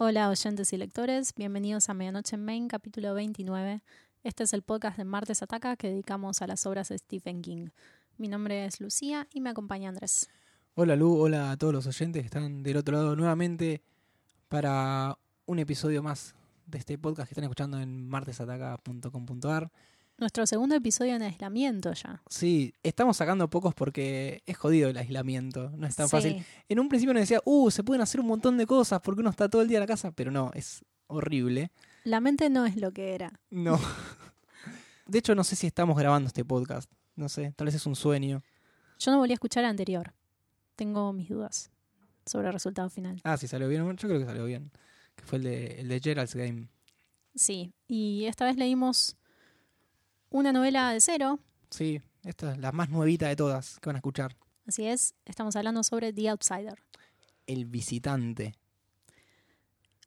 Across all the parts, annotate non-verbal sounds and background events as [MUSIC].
Hola oyentes y lectores, bienvenidos a Medianoche en Main, capítulo 29. Este es el podcast de Martes Ataca que dedicamos a las obras de Stephen King. Mi nombre es Lucía y me acompaña Andrés. Hola Lu, hola a todos los oyentes que están del otro lado nuevamente para un episodio más de este podcast que están escuchando en martesataca.com.ar. Nuestro segundo episodio en aislamiento ya. Sí, estamos sacando pocos porque es jodido el aislamiento, no es tan Sí. fácil. En un principio nos decía, uh, se pueden hacer un montón de cosas porque uno está todo el día en la casa, pero no, es horrible. La mente no es lo que era. No. [LAUGHS] De hecho, no sé si estamos grabando este podcast. No sé, tal vez es un sueño. Yo no volví a escuchar el anterior. Tengo mis dudas sobre el resultado final. Ah, sí, salió bien. Yo creo que salió bien. Que fue el de, el de Gerald's Game. Sí, y esta vez leímos una novela de cero. Sí, esta es la más nuevita de todas que van a escuchar. Así es, estamos hablando sobre The Outsider. El visitante.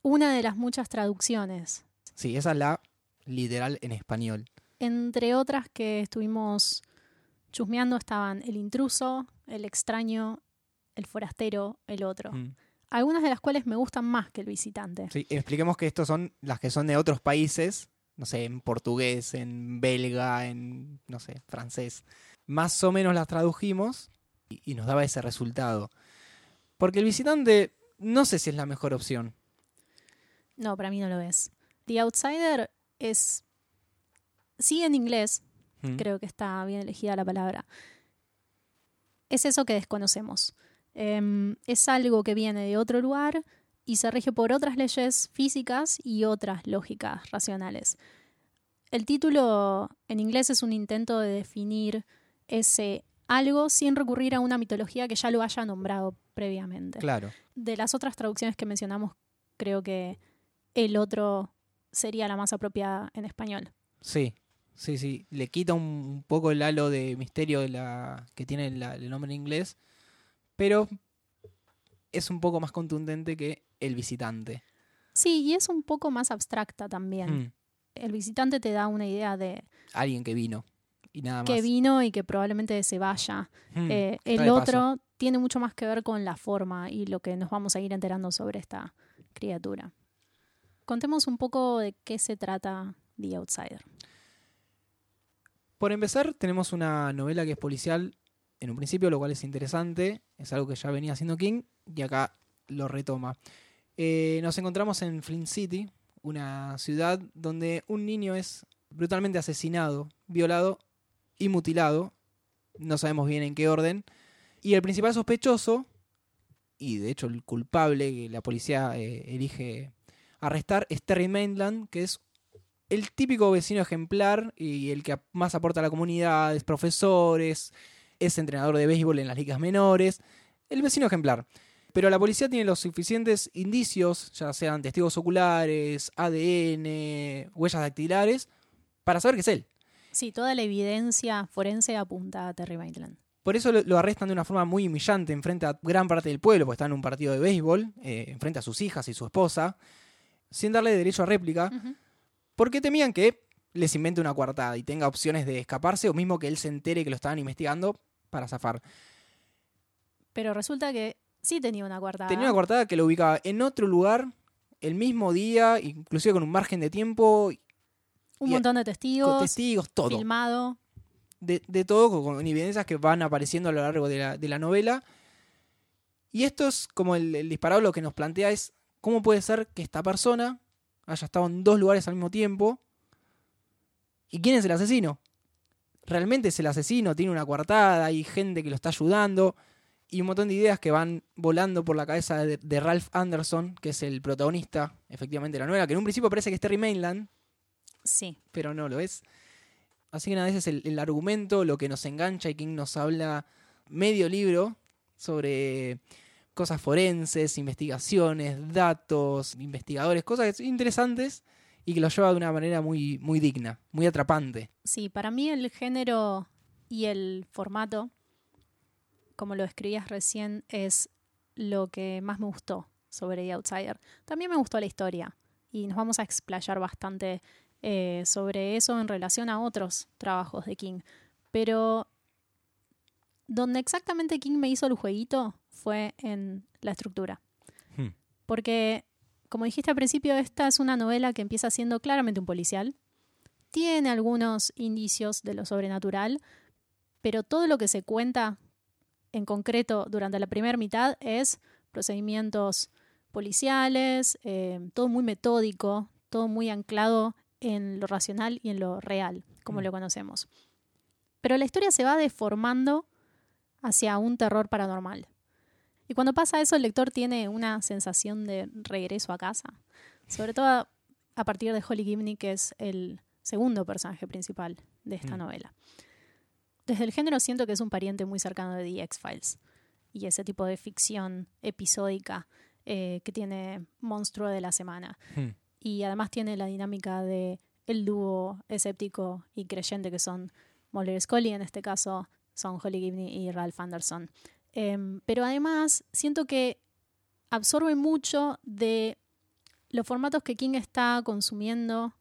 Una de las muchas traducciones, Sí, esa es la literal en español. entre otras que estuvimos chusmeando estaban El intruso, El extraño, El forastero, El otro. Mm. Algunas de las cuales me gustan más que El visitante. Sí, expliquemos que estos son las que son de otros países. No sé, en portugués, en belga, en, no sé, francés. Más o menos las tradujimos y, y nos daba ese resultado. Porque el visitante no sé si es la mejor opción. No, para mí no lo es. The Outsider es... Sí en inglés, Mm. creo que está bien elegida la palabra. Es eso que desconocemos. Em, es algo que viene de otro lugar y se rige por otras leyes físicas y otras lógicas racionales. El título en inglés es un intento de definir ese algo sin recurrir a una mitología que ya lo haya nombrado previamente. Claro. De las otras traducciones que mencionamos, creo que el otro sería la más apropiada en español. Sí, sí, sí. Le quita un, poco el halo de misterio de la, que tiene la- el nombre en inglés, pero es un poco más contundente que el visitante. Sí, y es un poco más abstracta también. Mm. El visitante te da una idea de Alguien que vino y nada más. que vino y que probablemente se vaya. Mm, Eh, el paso. otro tiene mucho más que ver con la forma y lo que nos vamos a ir enterando sobre esta criatura. Contemos un poco de qué se trata The Outsider. Por empezar, tenemos una novela que es policial en un principio, lo cual es interesante. Es algo que ya venía haciendo King y acá lo retoma. Eh, nos encontramos en Flint City, una ciudad donde un niño es brutalmente asesinado, violado y mutilado. No sabemos bien en qué orden. Y el principal sospechoso, y de hecho el culpable que la policía eh, elige arrestar, es Terry Mainland, que es el típico vecino ejemplar y el que más aporta a la comunidad, es profesor, es, entrenador de béisbol en las ligas menores, el vecino ejemplar. Pero la policía tiene los suficientes indicios, ya sean testigos oculares, ADN, huellas dactilares, para saber que es él. Sí, toda la evidencia forense apunta a Terry Maitland. Por eso lo, lo arrestan de una forma muy humillante enfrente a gran parte del pueblo, porque está en un partido de béisbol, eh, enfrente a sus hijas y su esposa, sin darle derecho a réplica. Porque temían que les invente una coartada y tenga opciones de escaparse o mismo que él se entere que lo estaban investigando para zafar. Pero resulta que sí tenía una coartada. Tenía una coartada que lo ubicaba en otro lugar, el mismo día, inclusive con un margen de tiempo, un y- montón de con testigos, testigos, todo. filmado. De, de todo, con, con evidencias que van apareciendo a lo largo de la, de la novela. Y esto es como el, el disparado lo que nos plantea es cómo puede ser que esta persona haya estado en dos lugares al mismo tiempo. ¿Y quién es el asesino? ¿Realmente es el asesino? ¿Tiene una coartada? ¿Hay gente que lo está ayudando? Y un montón de ideas que van volando por la cabeza de, de Ralph Anderson, que es el protagonista, efectivamente, de la novela, que en un principio parece que es Terry Mainland, Sí. pero no lo es. Así que nada, ese es el, el argumento, lo que nos engancha y King nos habla medio libro sobre cosas forenses, investigaciones, datos, investigadores, cosas interesantes y que lo lleva de una manera muy, muy digna, muy atrapante. Sí, para mí el género y el formato, como lo escribías recién, es lo que más me gustó sobre The Outsider. También me gustó la historia y nos vamos a explayar bastante eh, sobre eso en relación a otros trabajos de King. Pero donde exactamente King me hizo el jueguito fue en la estructura. Hmm. Porque como dijiste al principio, esta es una novela que empieza siendo claramente un policial. Tiene algunos indicios de lo sobrenatural, pero todo lo que se cuenta en concreto durante la primera mitad es procedimientos policiales, eh, todo muy metódico, todo muy anclado en lo racional y en lo real, como Mm. lo conocemos. Pero la historia se va deformando hacia un terror paranormal. Y cuando pasa eso, el lector tiene una sensación de regreso a casa. Sobre todo a, partir de Holly Gibney, que es el segundo personaje principal de esta Mm. novela. Desde el género siento que es un pariente muy cercano de The X-Files y ese tipo de ficción episódica eh, que tiene Monstruo de la Semana. Hmm. Y además tiene la dinámica de el dúo escéptico y creyente que son Mulder y Scully, en este caso son Holly Gibney y Ralph Anderson. Em, pero además siento que absorbe mucho de los formatos que King está consumiendo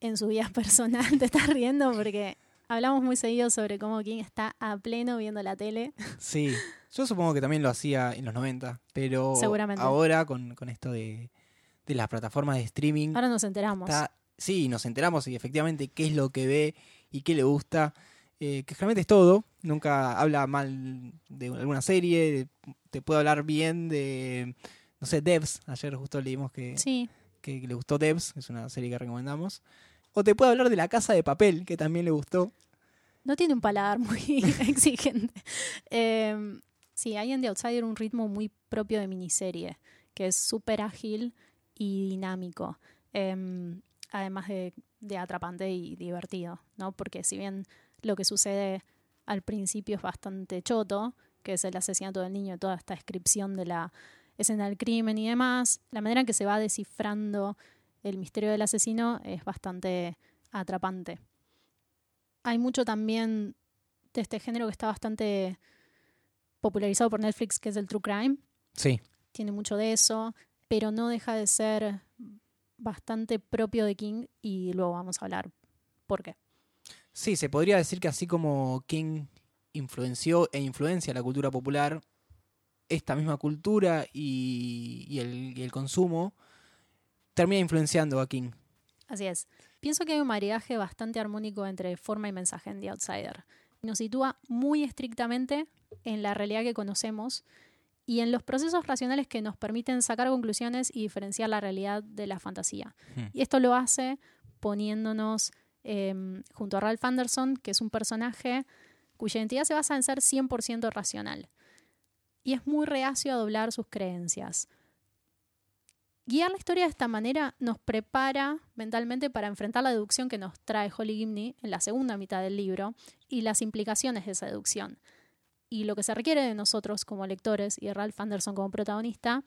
en su vida [LAUGHS] personal. Te estás riendo porque hablamos muy seguido sobre cómo King está a pleno viendo la tele. [LAUGHS] Sí, yo supongo que también lo hacía en los 90, pero Seguramente. ahora con, con esto de, de las plataformas de streaming, Ahora nos enteramos. está, sí, nos enteramos y efectivamente qué es lo que ve y qué le gusta, eh, que realmente es todo, nunca habla mal de alguna serie, te puede hablar bien de, no sé, Devs, ayer justo leímos que, Sí, que, le gustó Devs, es una serie que recomendamos, o te puede hablar de La Casa de Papel, que también le gustó. no tiene un paladar muy [LAUGHS] exigente. Eh, sí, hay en The Outsider un ritmo muy propio de miniserie, que es súper ágil y dinámico. Eh, además de, de atrapante y divertido, ¿no? Porque si bien lo que sucede al principio es bastante choto, que es el asesinato del niño, toda esta descripción de la escena del crimen y demás, la manera en que se va descifrando el misterio del asesino es bastante atrapante. Hay mucho también de este género que está bastante popularizado por Netflix, que es el True Crime. Sí. Tiene mucho de eso, pero no deja de ser bastante propio de King y luego vamos a hablar por qué. Sí, se podría decir que así como King influenció e influencia la cultura popular, esta misma cultura y, y el, y el consumo termina influenciando a King. Así es. Pienso que hay un maridaje bastante armónico entre forma y mensaje en The Outsider. Nos sitúa muy estrictamente en la realidad que conocemos y en los procesos racionales que nos permiten sacar conclusiones y diferenciar la realidad de la fantasía. Hmm. Y esto lo hace poniéndonos eh, junto a Ralph Anderson, que es un personaje cuya identidad se basa en ser 100% racional. Y es muy reacio a doblar sus creencias. Guiar la historia de esta manera nos prepara mentalmente para enfrentar la deducción que nos trae Holly Gimney en la segunda mitad del libro y las implicaciones de esa deducción. Y lo que se requiere de nosotros como lectores y de Ralph Anderson como protagonista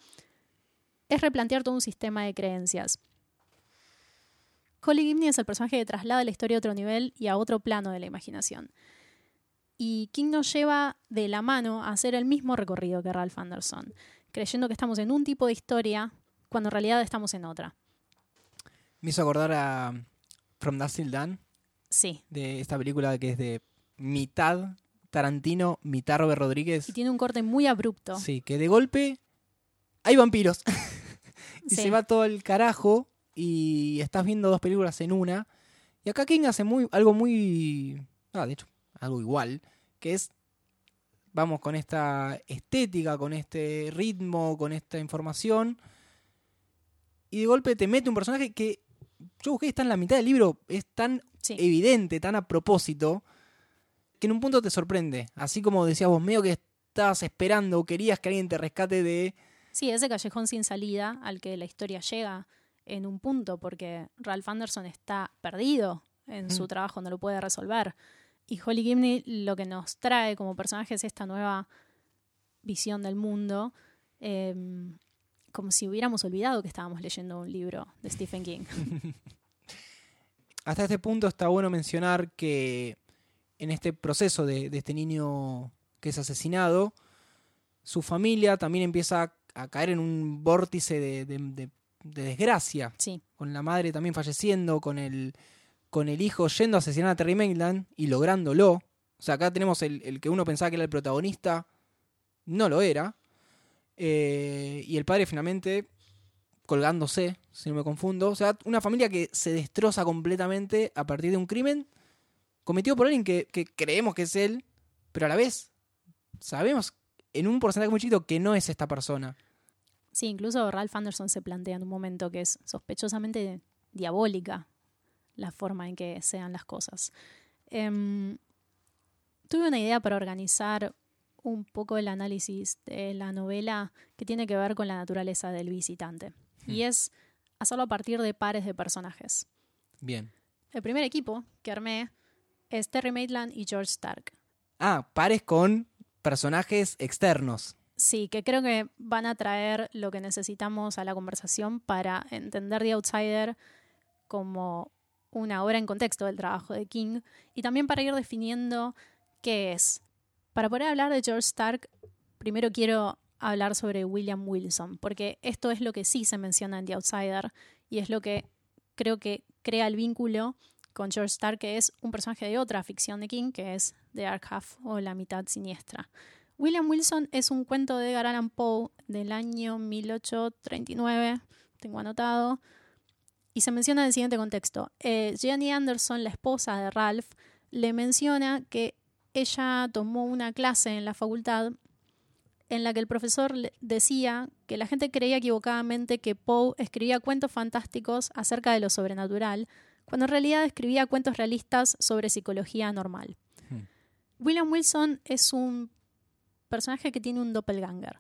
es replantear todo un sistema de creencias. Holly Gimney es el personaje que traslada la historia a otro nivel y a otro plano de la imaginación. Y King nos lleva de la mano a hacer el mismo recorrido que Ralph Anderson, creyendo que estamos en un tipo de historia cuando en realidad estamos en otra. Me hizo acordar a From Dusk Till Dawn, Sí. de esta película que es de mitad Tarantino, mitad Robert Rodríguez. Y tiene un corte muy abrupto. Sí, que de golpe hay vampiros. [LAUGHS] y Sí. se va todo el carajo y estás viendo dos películas en una. Y acá King hace muy, algo muy... Ah, de hecho, algo igual, que es... Vamos con esta estética, con este ritmo, con esta información. Y de golpe te mete un personaje que yo busqué, está en la mitad del libro, es tan Sí. evidente, tan a propósito, que en un punto te sorprende. Así como decías vos, medio que estabas esperando o querías que alguien te rescate de... Sí, ese callejón sin salida al que la historia llega en un punto, porque Ralph Anderson está perdido en su Mm. trabajo, no lo puede resolver. Y Holly Gimney lo que nos trae como personaje es esta nueva visión del mundo, eh, como si hubiéramos olvidado que estábamos leyendo un libro de Stephen King. [LAUGHS] Hasta este punto está bueno mencionar que en este proceso de, de este niño que es asesinado, su familia también empieza a, a caer en un vórtice de, de- de- de desgracia, Sí, con la madre también falleciendo, con el, con el hijo yendo a asesinar a Terry Maitland y lográndolo. O sea, acá tenemos el, el que uno pensaba que era el protagonista, no lo era. Eh, y el padre finalmente colgándose, si no me confundo. O sea, una familia que se destroza completamente a partir de un crimen cometido por alguien que, que creemos que es él, pero a la vez sabemos en un porcentaje muy chiquito que no es esta persona. Sí, incluso Ralph Anderson se plantea en un momento que es sospechosamente diabólica la forma en que sean las cosas. Em, tuve una idea para organizar un poco el análisis de la novela que tiene que ver con la naturaleza del visitante. Y Hmm. es hacerlo a partir de pares de personajes. Bien. El primer equipo que armé es Terry Maitland y George Stark. Ah, pares con personajes externos. Sí, que creo que van a traer lo que necesitamos a la conversación para entender The Outsider como una obra en contexto del trabajo de King y también para ir definiendo qué es. Para poder hablar de George Stark, primero quiero hablar sobre William Wilson, porque esto es lo que sí se menciona en The Outsider y es lo que creo que crea el vínculo con George Stark, que es un personaje de otra ficción de King, que es The Dark Half o La mitad siniestra. William Wilson es un cuento de Edgar Allan Poe del año 1839, tengo anotado, y se menciona en el siguiente contexto. Eh, Jenny Anderson, la esposa de Ralph, le menciona que ella tomó una clase en la facultad en la que el profesor decía que la gente creía equivocadamente que Poe escribía cuentos fantásticos acerca de lo sobrenatural, cuando en realidad escribía cuentos realistas sobre psicología normal. Hmm. William Wilson es un personaje que tiene un doppelganger.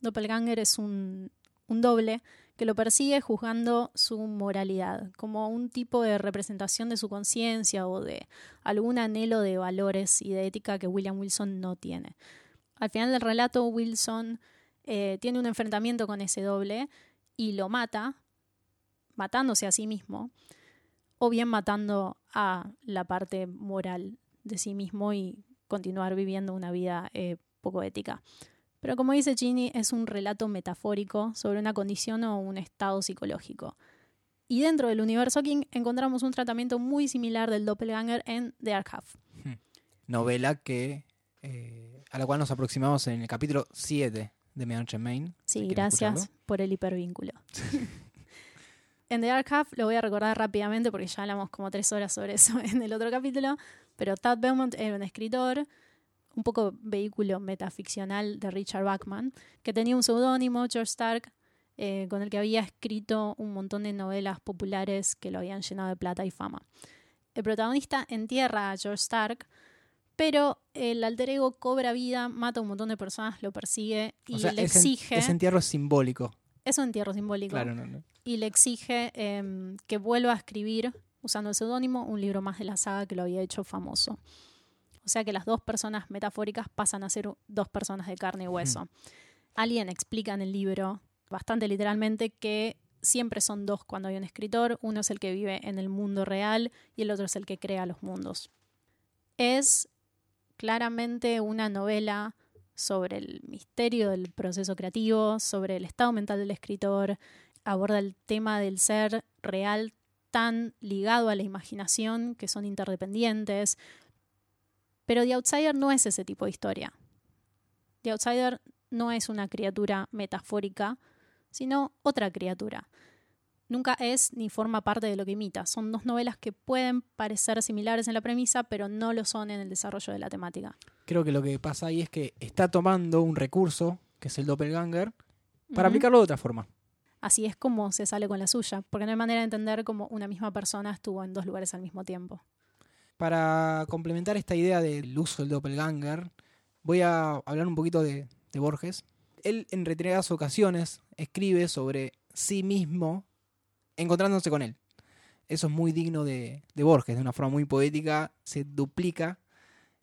Doppelganger es un, doble que lo persigue juzgando su moralidad, como un tipo de representación de su conciencia o de algún anhelo de valores y de ética que William Wilson no tiene. Al final del relato, Wilson eh, tiene un enfrentamiento con ese doble y lo mata, matándose a sí mismo, o bien matando a la parte moral de sí mismo y continuar viviendo una vida eh, poco ética. Pero como dice Ginny, es un relato metafórico sobre una condición o un estado psicológico. Y dentro del universo King encontramos un tratamiento muy similar del doppelganger en The Dark Half. Novela que eh, a la cual nos aproximamos en el capítulo 7 de Medianoche en Main. Sí, si gracias por el hipervínculo. [LAUGHS] en The Dark Half lo voy a recordar rápidamente porque ya hablamos como tres horas sobre eso [LAUGHS] en el otro capítulo, pero Tad Beaumont era un escritor, un poco vehículo metaficcional de Richard Bachman, que tenía un seudónimo, George Stark, eh, con el que había escrito un montón de novelas populares que lo habían llenado de plata y fama. El protagonista entierra a George Stark, pero el alter ego cobra vida, mata a un montón de personas, lo persigue y O sea, le ese, exige... ese entierro es simbólico. Es un entierro simbólico. Claro, no, no. Y le exige em, que vuelva a escribir, usando el seudónimo, un libro más de la saga que lo había hecho famoso. O sea que las dos personas metafóricas pasan a ser dos personas de carne y hueso. Alguien explica en el libro, bastante literalmente, que siempre son dos cuando hay un escritor. Uno es el que vive en el mundo real y el otro es el que crea los mundos. Es claramente una novela sobre el misterio del proceso creativo, sobre el estado mental del escritor, aborda el tema del ser real tan ligado a la imaginación que son interdependientes. Pero The Outsider no es ese tipo de historia. The Outsider no es una criatura metafórica, sino otra criatura. Nunca es ni forma parte de lo que imita. Son dos novelas que pueden parecer similares en la premisa, pero no lo son en el desarrollo de la temática. Creo que lo que pasa ahí es que está tomando un recurso, que es el doppelganger, para aplicarlo de otra forma. Así es como se sale con la suya, porque no hay manera de entender cómo una misma persona estuvo en dos lugares al mismo tiempo. Para complementar esta idea del uso del doppelganger, voy a hablar un poquito de, de Borges. Él en reiteradas ocasiones escribe sobre sí mismo encontrándose con él. Eso es muy digno de, de Borges, de una forma muy poética, se duplica,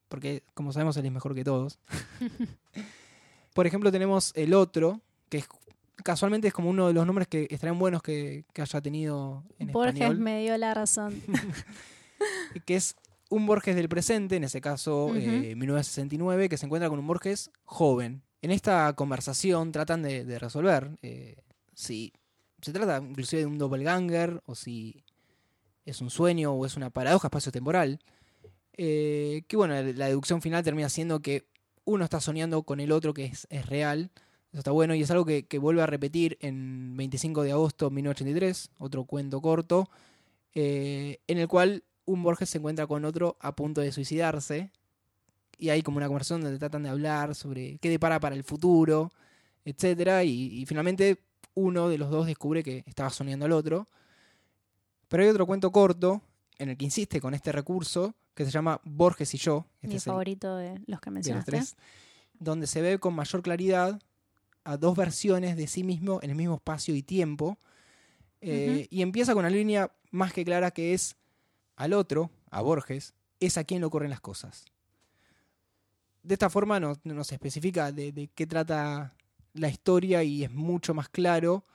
porque como sabemos él es mejor que todos. [LAUGHS] Por ejemplo tenemos el otro, que es, casualmente es como uno de los nombres que estarían buenos que, que haya tenido en Borges español me dio la razón. [LAUGHS] que es un Borges del presente, en ese caso Ujú. eh, 1969, que se encuentra con un Borges joven. En esta conversación tratan de, de resolver eh, si se trata inclusive de un doppelganger o si es un sueño o es una paradoja espacio-temporal. Eh, que bueno, la deducción final termina siendo que uno está soñando con el otro que es, es real. Eso está bueno y es algo que, que vuelve a repetir en 25 de agosto de 1983, otro cuento corto, eh, en el cual un Borges se encuentra con otro a punto de suicidarse y hay como una conversación donde tratan de hablar sobre qué depara para el futuro, etcétera, y, y finalmente uno de los dos descubre que estaba soñando al otro. Pero hay otro cuento corto en el que insiste con este recurso que se llama Borges y yo. Este Mi es el- favorito de los que de los mencionaste. tres, donde se ve con mayor claridad a dos versiones de sí mismo en el mismo espacio y tiempo. Eh. Y empieza con una línea más que clara que es al otro, a Borges, es a quien le ocurren las cosas. De esta forma nos, nos especifica de, de qué trata la historia y es mucho más claro.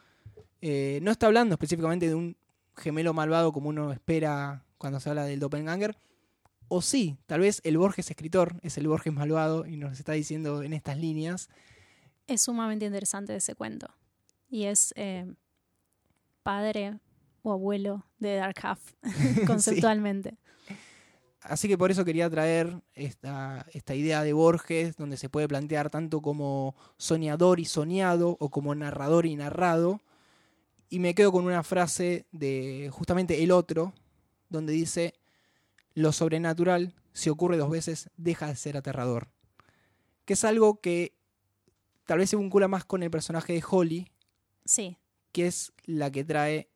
Eh, no está hablando específicamente de un gemelo malvado como uno espera cuando se habla del doppelganger. O sí, tal vez el Borges escritor es el Borges malvado y nos está diciendo en estas líneas. Es sumamente interesante ese cuento. Y es eh, padre o abuelo de Dark Half, [LAUGHS] [LAUGHS] conceptualmente. Así que por eso quería traer esta, esta idea de Borges, donde se puede plantear tanto como soñador y soñado, o como narrador y narrado. Y me quedo con una frase de justamente El Otro, donde dice, lo sobrenatural, si ocurre dos veces, deja de ser aterrador. Que es algo que tal vez se vincula más con el personaje de Holly, Sí. que es la que trae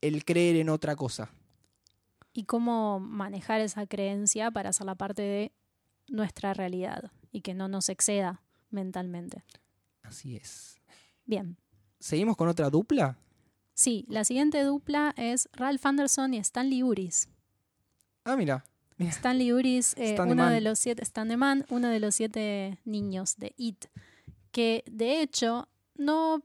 el creer en otra cosa. Y cómo manejar esa creencia para hacerla parte de nuestra realidad y que no nos exceda mentalmente. Así es. Bien. ¿Seguimos con otra dupla? Sí, la siguiente dupla es Ralph Anderson y Stanley Uris. Ah, mira. Stanley Uris, eh, Stan uno Man. de los siete, Stan Man, uno de los siete niños de It, que de hecho no,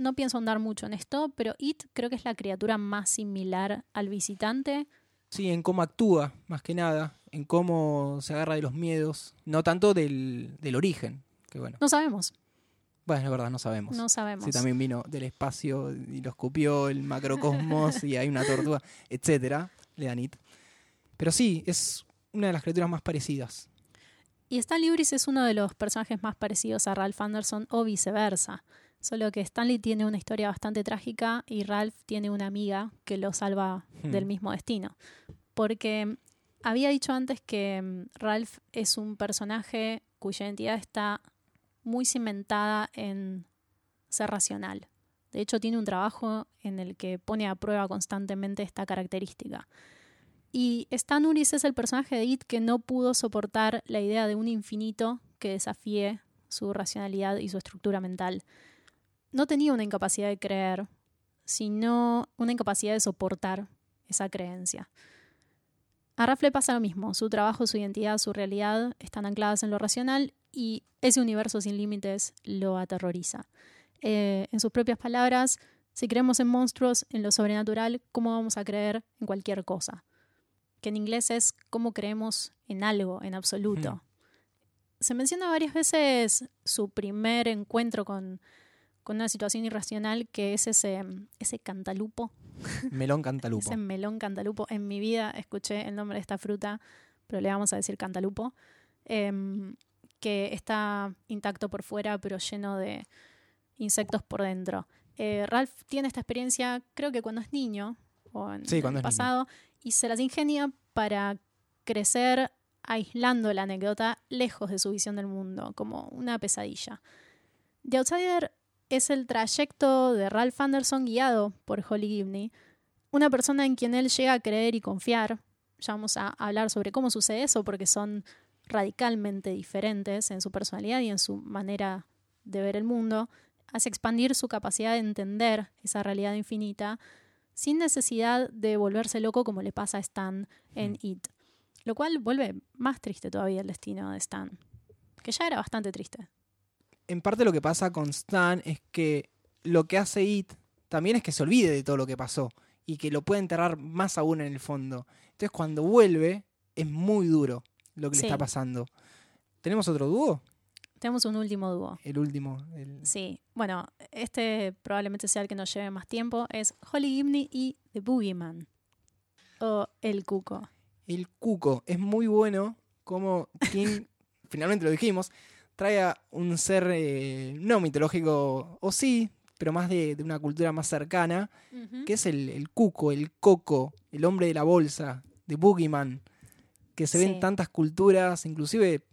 no pienso andar mucho en esto, pero It creo que es la criatura más similar al visitante. Sí, en cómo actúa, más que nada, en cómo se agarra de los miedos, no tanto del, del origen, que bueno, No sabemos, bueno, es verdad, no sabemos. no sabemos. Si también vino del espacio y lo escupió el macrocosmos [LAUGHS] y hay una tortuga, etcétera, le dan it. Pero sí, es una de las criaturas más parecidas. Y Stanley Uris es uno de los personajes más parecidos a Ralph Anderson o viceversa. Solo que Stanley tiene una historia bastante trágica y Ralph tiene una amiga que lo salva Hmm. del mismo destino. Porque había dicho antes que mm, Ralph es un personaje cuya identidad está muy cimentada en ser racional. De hecho, tiene un trabajo en el que pone a prueba constantemente esta característica. Y Stan Uris es el personaje de It que no pudo soportar la idea de un infinito que desafíe su racionalidad y su estructura mental. No tenía una incapacidad de creer, sino una incapacidad de soportar esa creencia. A Ralph le pasa lo mismo. Su trabajo, su identidad, su realidad están ancladas en lo racional y ese universo sin límites lo aterroriza. Eh, en sus propias palabras, si creemos en monstruos, en lo sobrenatural, ¿cómo vamos a creer en cualquier cosa? Que en inglés es cómo creemos en algo, en absoluto. Se menciona varias veces su primer encuentro con, con una situación irracional, que es ese, ese cantalupo Melón [LAUGHS] cantalupo. ese melón cantalupo. En mi vida escuché el nombre de esta fruta, pero le vamos a decir cantalupo, em, que está intacto por fuera, pero lleno de insectos por dentro. Eh, Ralph tiene esta experiencia, creo que cuando es niño, o en, Sí, cuando el pasado, y se las ingenia para crecer aislando la anécdota lejos de su visión del mundo, como una pesadilla. The Outsider es el trayecto de Ralph Anderson guiado por Holly Gibney, una persona en quien él llega a creer y confiar. Ya vamos a hablar sobre cómo sucede eso, porque son radicalmente diferentes en su personalidad y en su manera de ver el mundo. Hace expandir su capacidad de entender esa realidad infinita sin necesidad de volverse loco como le pasa a Stan en It. Lo cual vuelve más triste todavía el destino de Stan, que ya era bastante triste. En parte lo que pasa con Stan es que lo que hace It también es que se olvide de todo lo que pasó y que lo puede enterrar más aún en el fondo. Entonces cuando vuelve es muy duro lo que Sí. le está pasando. ¿Tenemos otro dúo? Tenemos un último dúo. El último. el- Sí, bueno, este probablemente sea el que nos lleve más tiempo. Es Holly Gibney y The Boogeyman. O El Cuco. El cuco es muy bueno como King, [LAUGHS] finalmente lo dijimos, trae a un ser eh, no mitológico, o sí, pero más de, de una cultura más cercana, que es el, el cuco, el coco, el hombre de la bolsa, de Boogeyman, que se Sí. en tantas culturas, inclusive,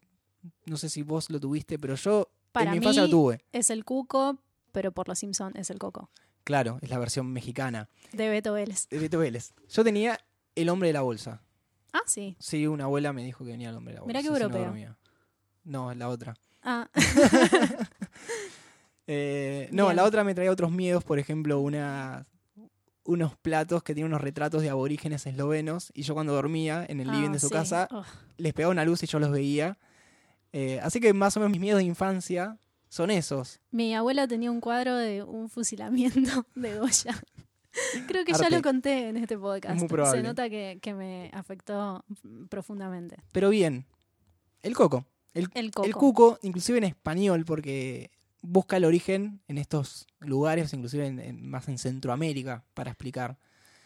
no sé si vos lo tuviste, pero yo Para en mi infancia lo tuve. Es el cuco, pero por los Simpson es el coco. Claro, es la versión mexicana De Beto Vélez. de Beto Vélez. Yo tenía el hombre de la bolsa. Ah, sí. Sí, una abuela me dijo que venía el hombre de la bolsa. Mirá qué no europeo. No, la otra. Ah, [LAUGHS] Eh, no, Bien. la otra me traía otros miedos, por ejemplo, una, unos platos que tienen unos retratos de aborígenes eslovenos y yo cuando dormía en el living ah, de su sí. casa Oh, les pegaba una luz y yo los veía. Eh, así que más o menos mis miedos de infancia son esos. Mi abuela tenía un cuadro de un fusilamiento [LAUGHS] de Goya. Creo que ya lo conté en este podcast. Muy probable. Se nota que, que me afectó profundamente. Pero bien, el coco. El, El coco. el cuco, inclusive en español, porque busca el origen en estos lugares, inclusive en- en- más en Centroamérica, para explicar.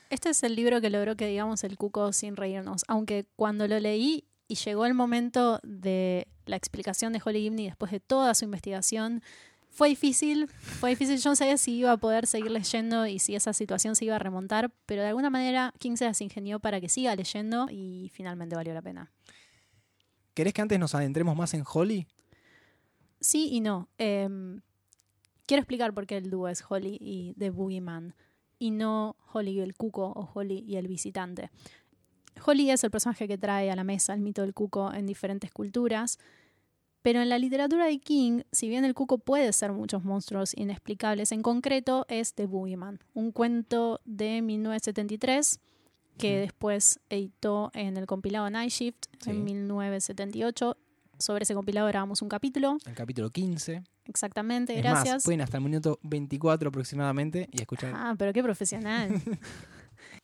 Este es el libro que logró que digamos el cuco sin reírnos. Aunque cuando lo leí y llegó el momento de la explicación de Holly Gibney después de toda su investigación, fue difícil. Fue difícil. Yo no sabía si iba a poder seguir leyendo y si esa situación se iba a remontar. Pero de alguna manera King se las ingenió para que siga leyendo y finalmente valió la pena. ¿Querés que antes nos adentremos más en Holly? Sí y no. Eh, quiero explicar por qué el dúo es Holly y The Boogeyman y no Holly y el cuco o Holly y el visitante. Holly es el personaje que trae a la mesa el mito del cuco en diferentes culturas, pero en la literatura de King, si bien el cuco puede ser muchos monstruos inexplicables, en concreto es The Boogeyman, un cuento de 1973 que después editó en el compilado Night Shift Sí. en 1978. Sobre ese compilado grabamos un capítulo. El capítulo 15. Exactamente, Es gracias. más, pueden hasta el minuto 24 aproximadamente y escuchar. Ah, pero qué profesional. [LAUGHS]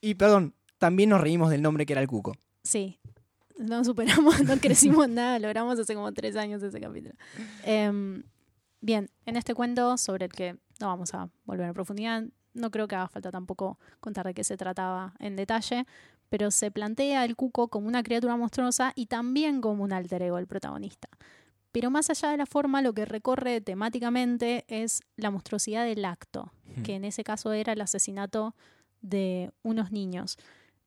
Y perdón, también nos reímos del nombre que era el cuco. sí, no superamos, no crecimos [LAUGHS] nada, logramos hace como tres años ese capítulo. Em, bien, en este cuento sobre el que no vamos a volver a profundidad, no creo que haga falta tampoco contar de qué se trataba en detalle, pero se plantea el cuco como una criatura monstruosa y también como un alter ego el protagonista. Pero más allá de la forma, lo que recorre temáticamente es la monstruosidad del acto, que en ese caso era el asesinato de unos niños.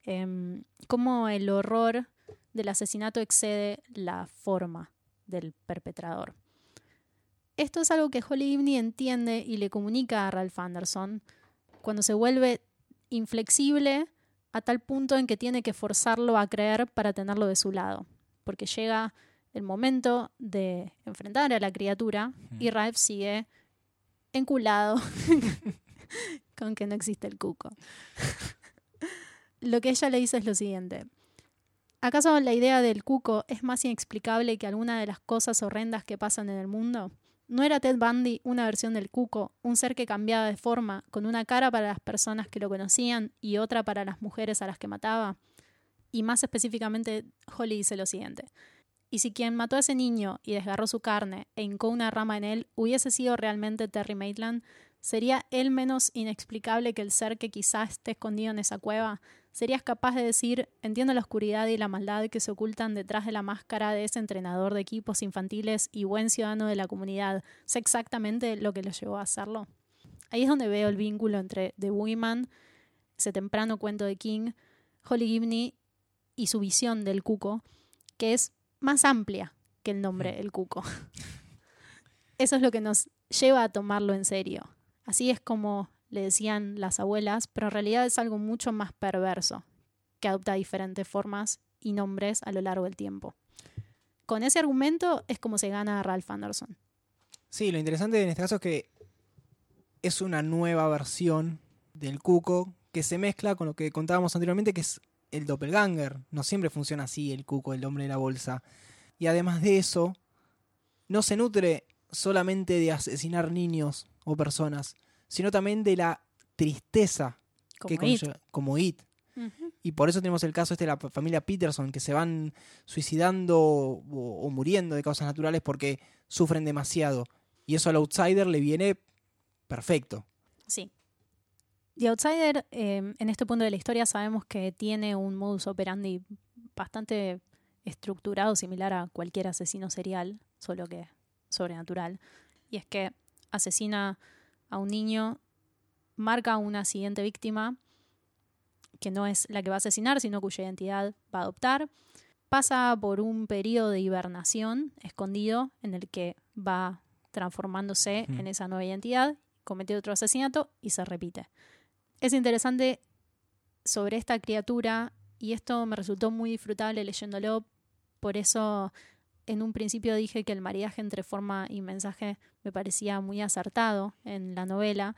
Em, cómo el horror del asesinato excede la forma del perpetrador. Esto es algo que Holly Gibney entiende y le comunica a Ralph Anderson cuando se vuelve inflexible a tal punto en que tiene que forzarlo a creer para tenerlo de su lado, porque llega el momento de enfrentar a la criatura y Ralph sigue enculado [LAUGHS] con que no existe el cuco. Lo que ella le dice es lo siguiente. ¿Acaso la idea del cuco es más inexplicable que alguna de las cosas horrendas que pasan en el mundo? ¿No era Ted Bundy una versión del cuco, un ser que cambiaba de forma, con una cara para las personas que lo conocían y otra para las mujeres a las que mataba? Y más específicamente, Holly dice lo siguiente. Y si quien mató a ese niño y desgarró su carne e hincó una rama en él hubiese sido realmente Terry Maitland, ¿sería él menos inexplicable que el ser que quizás esté escondido en esa cueva? ¿Serías capaz de decir, entiendo la oscuridad y la maldad que se ocultan detrás de la máscara de ese entrenador de equipos infantiles y buen ciudadano de la comunidad? ¿Sé exactamente lo que lo llevó a hacerlo? Ahí es donde veo el vínculo entre The Boogeyman, ese temprano cuento de King, Holly Gibney y su visión del cuco, que es más amplia que el nombre El Cuco. [LAUGHS] Eso es lo que nos lleva a tomarlo en serio. Así es como le decían las abuelas, pero en realidad es algo mucho más perverso, que adopta diferentes formas y nombres a lo largo del tiempo. Con ese argumento es como se gana a Ralph Anderson. Sí, lo interesante en este caso es que es una nueva versión del cuco que se mezcla con lo que contábamos anteriormente, que es el doppelganger. No siempre funciona así el cuco, el hombre de la bolsa. Y además de eso, no se nutre solamente de asesinar niños o personas, sino también de la tristeza Como que It. conlleva- como It. Y por eso tenemos el caso este de la familia Peterson, que se van suicidando o, o muriendo de causas naturales porque sufren demasiado. Y eso al outsider le viene perfecto. Sí. The Outsider, eh, en este punto de la historia, sabemos que tiene un modus operandi bastante estructurado, similar a cualquier asesino serial, solo que sobrenatural. Y es que asesina a un niño, marca a una siguiente víctima, que no es la que va a asesinar, sino cuya identidad va a adoptar. Pasa por un periodo de hibernación escondido en el que va transformándose Mm. en esa nueva identidad, comete otro asesinato y se repite. Es interesante sobre esta criatura y esto me resultó muy disfrutable leyéndolo, por eso en un principio dije que el maridaje entre forma y mensaje me parecía muy acertado en la novela.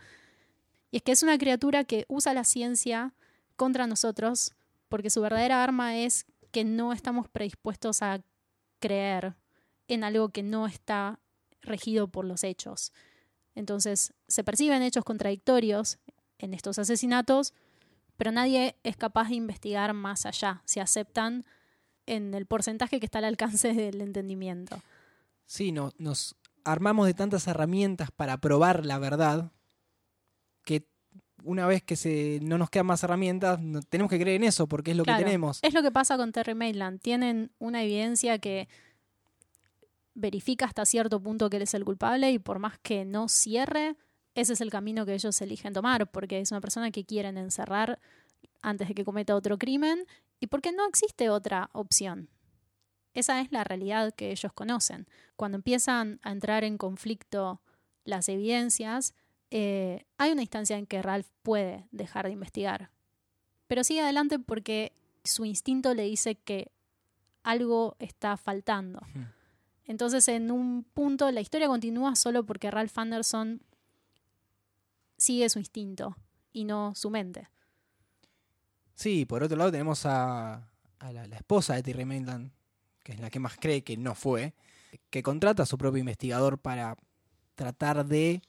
Y es que es una criatura que usa la ciencia contra nosotros porque su verdadera arma es que no estamos predispuestos a creer en algo que no está regido por los hechos. Entonces se perciben hechos contradictorios en estos asesinatos, pero nadie es capaz de investigar más allá. Se aceptan en el porcentaje que está al alcance del entendimiento. Sí, no- nos armamos de tantas herramientas para probar la verdad que una vez que se, no nos quedan más herramientas, no- tenemos que creer en eso porque es lo Claro. que tenemos. Es lo que pasa con Terry Maitland. Tienen una evidencia que verifica hasta cierto punto que él es el culpable y por más que no cierre, ese es el camino que ellos eligen tomar, porque es una persona que quieren encerrar antes de que cometa otro crimen y porque no existe otra opción. Esa es la realidad que ellos conocen. Cuando empiezan a entrar en conflicto las evidencias, eh, hay una instancia en que Ralph puede dejar de investigar. Pero sigue adelante porque su instinto le dice que algo está faltando. Entonces, en un punto, la historia continúa solo porque Ralph Anderson sigue su instinto y no su mente. Sí, por otro lado tenemos a, la, esposa de Terry Maitland, que es la que más cree que no fue, que contrata a su propio investigador para tratar de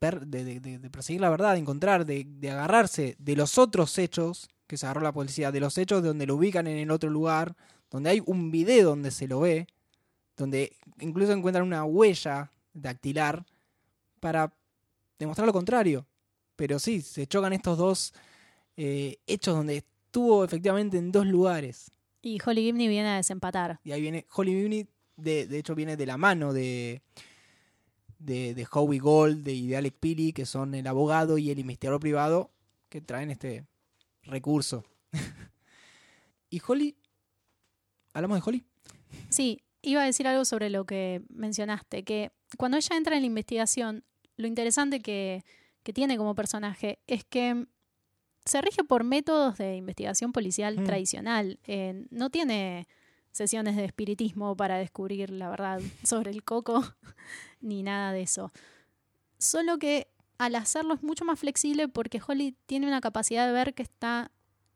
de, de- de- de perseguir la verdad, de encontrar, de, de agarrarse de los otros hechos que se agarró la policía, de los hechos donde lo ubican en el otro lugar, donde hay un video donde se lo ve, donde incluso encuentran una huella dactilar para demostrar lo contrario. Pero sí, se chocan estos dos eh, hechos donde estuvo efectivamente en dos lugares. Y Holly Gibney viene a desempatar. Y ahí viene Holly Gibney, de, de hecho viene de la mano de, de, de Howie Gold de, y de Alec Pili, que son el abogado y el investigador privado que traen este recurso. [LAUGHS] y Holly, ¿hablamos de Holly? Sí, iba a decir algo sobre lo que mencionaste, que cuando ella entra en la investigación, lo interesante que, que tiene como personaje es que se rige por métodos de investigación policial Mm. tradicional. Eh, no tiene sesiones de espiritismo para descubrir la verdad sobre el coco, [LAUGHS] ni nada de eso. Solo que al hacerlo es mucho más flexible porque Holly tiene una capacidad de ver que está,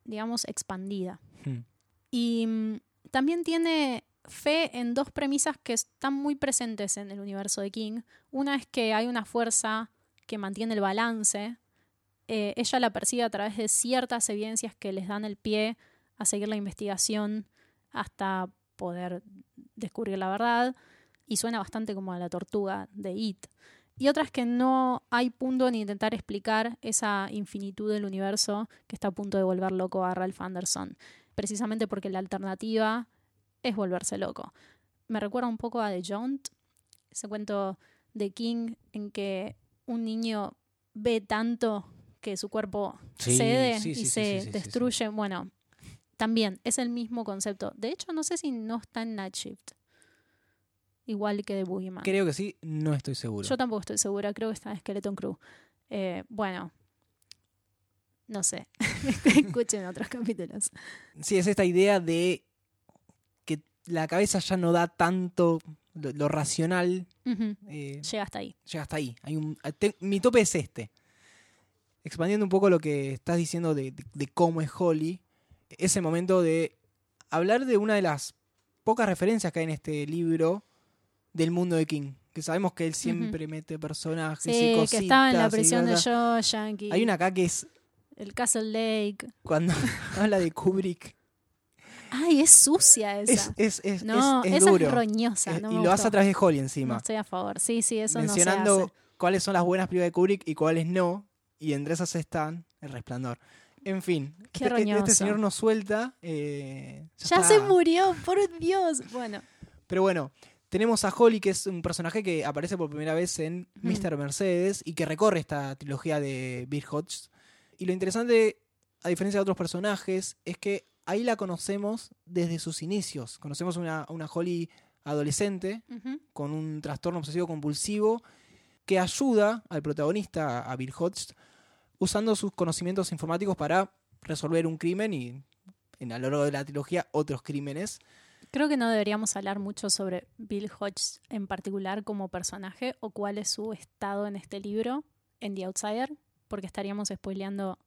digamos, expandida. Hmm. Y mm, también tiene fe en dos premisas que están muy presentes en el universo de King. Una es que hay una fuerza que mantiene el balance. Eh, ella la percibe a través de ciertas evidencias que les dan el pie a seguir la investigación hasta poder descubrir la verdad. Y suena bastante como a la tortuga de It. Y otra es que no hay punto en intentar explicar esa infinitud del universo que está a punto de volver loco a Ralph Anderson precisamente porque la alternativa es volverse loco. Me recuerda un poco a The Jaunt, ese cuento de King en que un niño ve tanto que su cuerpo Sí, cede sí, sí, y se destruye. Bueno, también es el mismo concepto. De hecho, no sé si no está en Night Shift. Igual que de Boogeyman. Creo que sí, no estoy seguro. Yo tampoco estoy segura, creo que está en Skeleton Crew. Eh, bueno, no sé. [LAUGHS] [LAUGHS] Escuchen otros capítulos. Sí, es esta idea de que la cabeza ya no da tanto lo, lo racional. Eh, Llega hasta ahí. llega hasta ahí. Hay un, te- mi tope es este. Expandiendo un poco lo que estás diciendo de, de- de cómo es Holly, ese momento de hablar de una de las pocas referencias que hay en este libro del mundo de King. Que sabemos que él siempre mete personajes Sí, y que cositas. estaba en la prisión de cosas. Joe Yankee. Hay una acá que es El Castle Lake. cuando [LAUGHS] habla de Kubrick. Ay, es sucia esa. Es, es, es, no, es- es esa duro. es roñosa. Eh, no y lo hace a través de Holly No encima. estoy a favor. Sí, sí, eso no mencionando se hace. cuáles son las buenas películas de Kubrick y cuáles no. Y entre esas están El Resplandor. En fin, Qué este, este señor nos suelta. eh, Ya se murió, por Dios. Bueno, Pero bueno, Tenemos a Holly, que es un personaje que aparece por primera vez en. Mr. Mercedes y que recorre esta trilogía de Bill Hodges. Y lo interesante, a diferencia de otros personajes, es que ahí la conocemos desde sus inicios. Conocemos una, una Holly adolescente con un trastorno obsesivo compulsivo que ayuda al protagonista, a Bill Hodges, usando sus conocimientos informáticos para resolver un crimen y en a lo largo de la trilogía otros crímenes. Creo que no deberíamos hablar mucho sobre Bill Hodges en particular como personaje o cuál es su estado en este libro, en The Outsider, porque estaríamos spoileando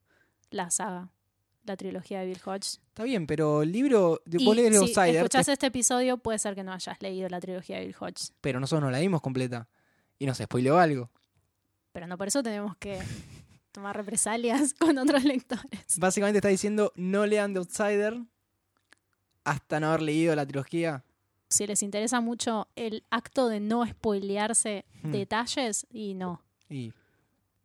la saga, la trilogía de Bill Hodges. Está bien, pero el libro, Y vos lees The si Outsider, escuchás este episodio, puede ser que no hayas leído la trilogía de Bill Hodges, pero nosotros no la dimos completa y nos spoileó algo. pero no por eso tenemos que [LAUGHS] tomar represalias [LAUGHS] con otros lectores. Básicamente está diciendo no lean The Outsider hasta no haber leído la trilogía. Si les interesa mucho el acto de no spoilearse Hmm. detalles, y no. Y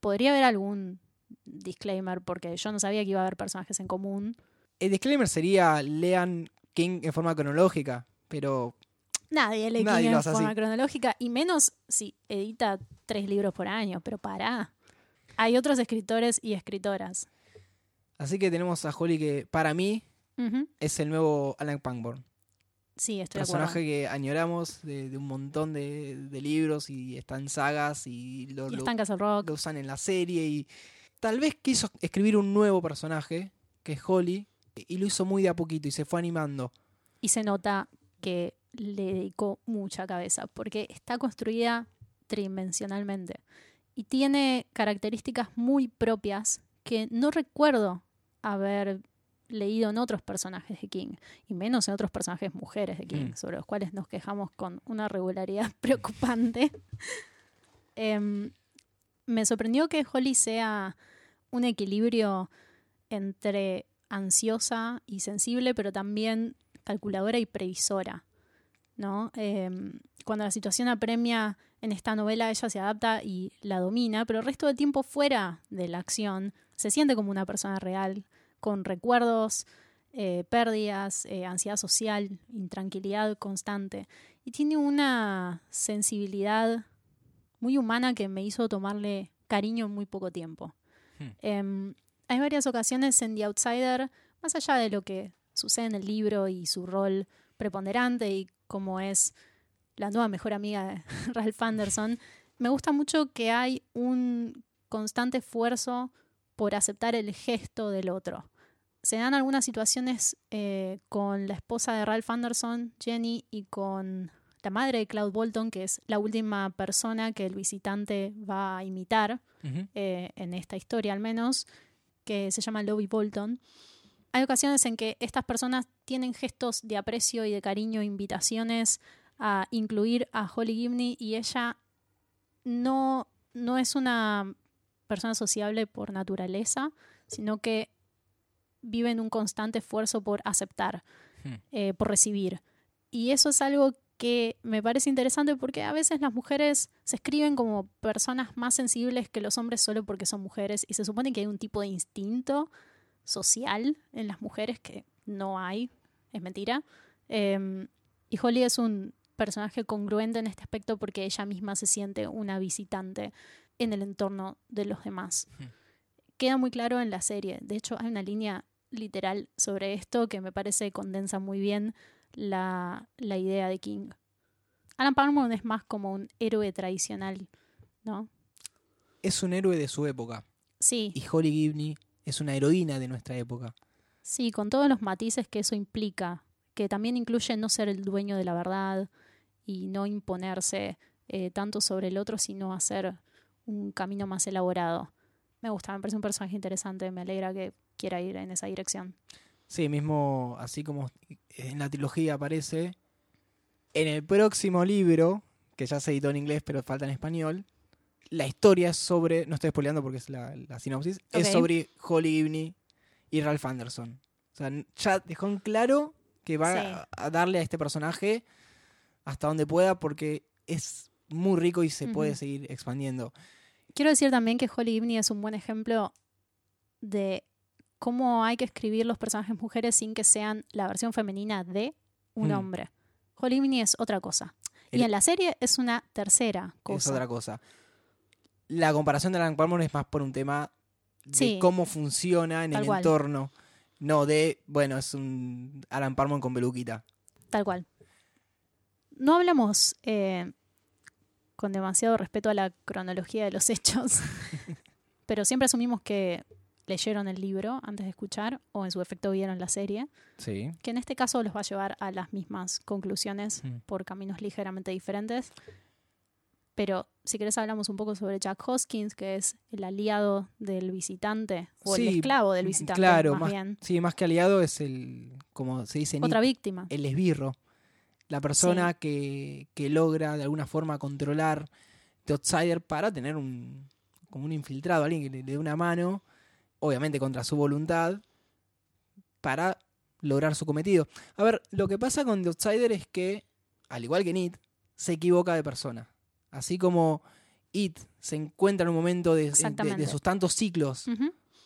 Podría haber algún disclaimer, porque yo no sabía que iba a haber personajes en común. el disclaimer sería lean King en forma cronológica, pero Nadie lee Nadie lo en forma así. cronológica, y menos si edita tres libros por año, pero pará. Hay otros escritores y escritoras. así que tenemos a Holly que para mí es el nuevo Alan Pangborn. Sí, estoy personaje que añoramos de, de un montón de, de libros y está en sagas y lo, Y lo- está en Castle Rock. lo usan en la serie y tal vez quiso escribir un nuevo personaje que es Holly y lo hizo muy de a poquito y se fue animando. Y se nota que le dedicó mucha cabeza, porque está construida tridimensionalmente. Y tiene características muy propias que no recuerdo haber leído en otros personajes de King, y menos en otros personajes mujeres de King, Mm. sobre los cuales nos quejamos con una regularidad [LAUGHS] preocupante. Em, me sorprendió que Holly sea un equilibrio entre ansiosa y sensible, pero también calculadora y previsora. ¿No? Em, cuando la situación apremia en esta novela, ella se adapta y la domina, pero el resto del tiempo fuera de la acción se siente como una persona real, con recuerdos, eh, pérdidas, eh, ansiedad social, intranquilidad constante. Y tiene una sensibilidad muy humana que me hizo tomarle cariño en muy poco tiempo. Hmm. Em, hay varias ocasiones en The Outsider, más allá de lo que sucede en el libro y su rol preponderante y cómo es la nueva mejor amiga de [LAUGHS] Ralph Anderson, me gusta mucho que hay un constante esfuerzo por aceptar el gesto del otro. Se dan algunas situaciones eh, con la esposa de Ralph Anderson, Jenny, y con la madre de Cloud Bolton, que es la última persona que el visitante va a imitar eh, en esta historia al menos, que se llama Lobby Bolton. Hay ocasiones en que estas personas tienen gestos de aprecio y de cariño, invitaciones a incluir a Holly Gibney y ella no, no es una persona sociable por naturaleza, sino que vive en un constante esfuerzo por aceptar, Hmm. eh, por recibir. Y eso es algo que me parece interesante porque a veces las mujeres se escriben como personas más sensibles que los hombres solo porque son mujeres y se supone que hay un tipo de instinto social en las mujeres que no hay, es mentira. Eh, y Holly es un personaje congruente en este aspecto porque ella misma se siente una visitante en el entorno de los demás. Queda muy claro en la serie. De hecho, hay una línea literal sobre esto que me parece condensa muy bien la, la idea de King. Alan Parmon es más como un héroe tradicional, ¿no? Es un héroe de su época Sí, y Holly Gibney es una heroína de nuestra época. sí, con todos los matices que eso implica, que también incluye no ser el dueño de la verdad y no imponerse eh, tanto sobre el otro, sino hacer un camino más elaborado. Me gusta, me parece un personaje interesante, me alegra que quiera ir en esa dirección. Sí, mismo así como en la trilogía aparece, en el próximo libro, que ya se editó en inglés pero falta en español, la historia es sobre, no estoy spoileando porque es la, la sinopsis, es sobre Holly Gibney y Ralph Anderson. O sea, ya dejó en claro que va Sí. a, darle a este personaje hasta donde pueda porque es muy rico y se puede seguir expandiendo. Quiero decir también que Holly Gibney es un buen ejemplo de cómo hay que escribir los personajes mujeres sin que sean la versión femenina de un Mm. hombre. Holly Gibney es otra cosa. Y en la serie es una tercera es cosa. otra cosa. La comparación de Alan Parmon es más por un tema de Sí. cómo funciona en el cual. entorno. No de, bueno, es un Alan Parmon con peluquita. Tal cual. No hablamos eh, con demasiado respeto a la cronología de los [LAUGHS] hechos, pero siempre asumimos que leyeron el libro antes de escuchar o en su efecto vieron la serie, Sí. que en este caso los va a llevar a las mismas conclusiones Mm. por caminos ligeramente diferentes. Pero si querés hablamos un poco sobre Jack Hoskins, que es el aliado del visitante, o Sí, el esclavo del visitante, claro, más, más- bien. Sí, más que aliado es el, como se dice Otra víctima. el esbirro. La persona que, que logra de alguna forma controlar The Outsider para tener un como un infiltrado, alguien que le, le dé una mano, obviamente contra su voluntad, para lograr su cometido. A ver, lo que pasa con The Outsider es que, al igual que en It, se equivoca de persona. Así como It se encuentra en un momento de- de- de, Exactamente. sus tantos ciclos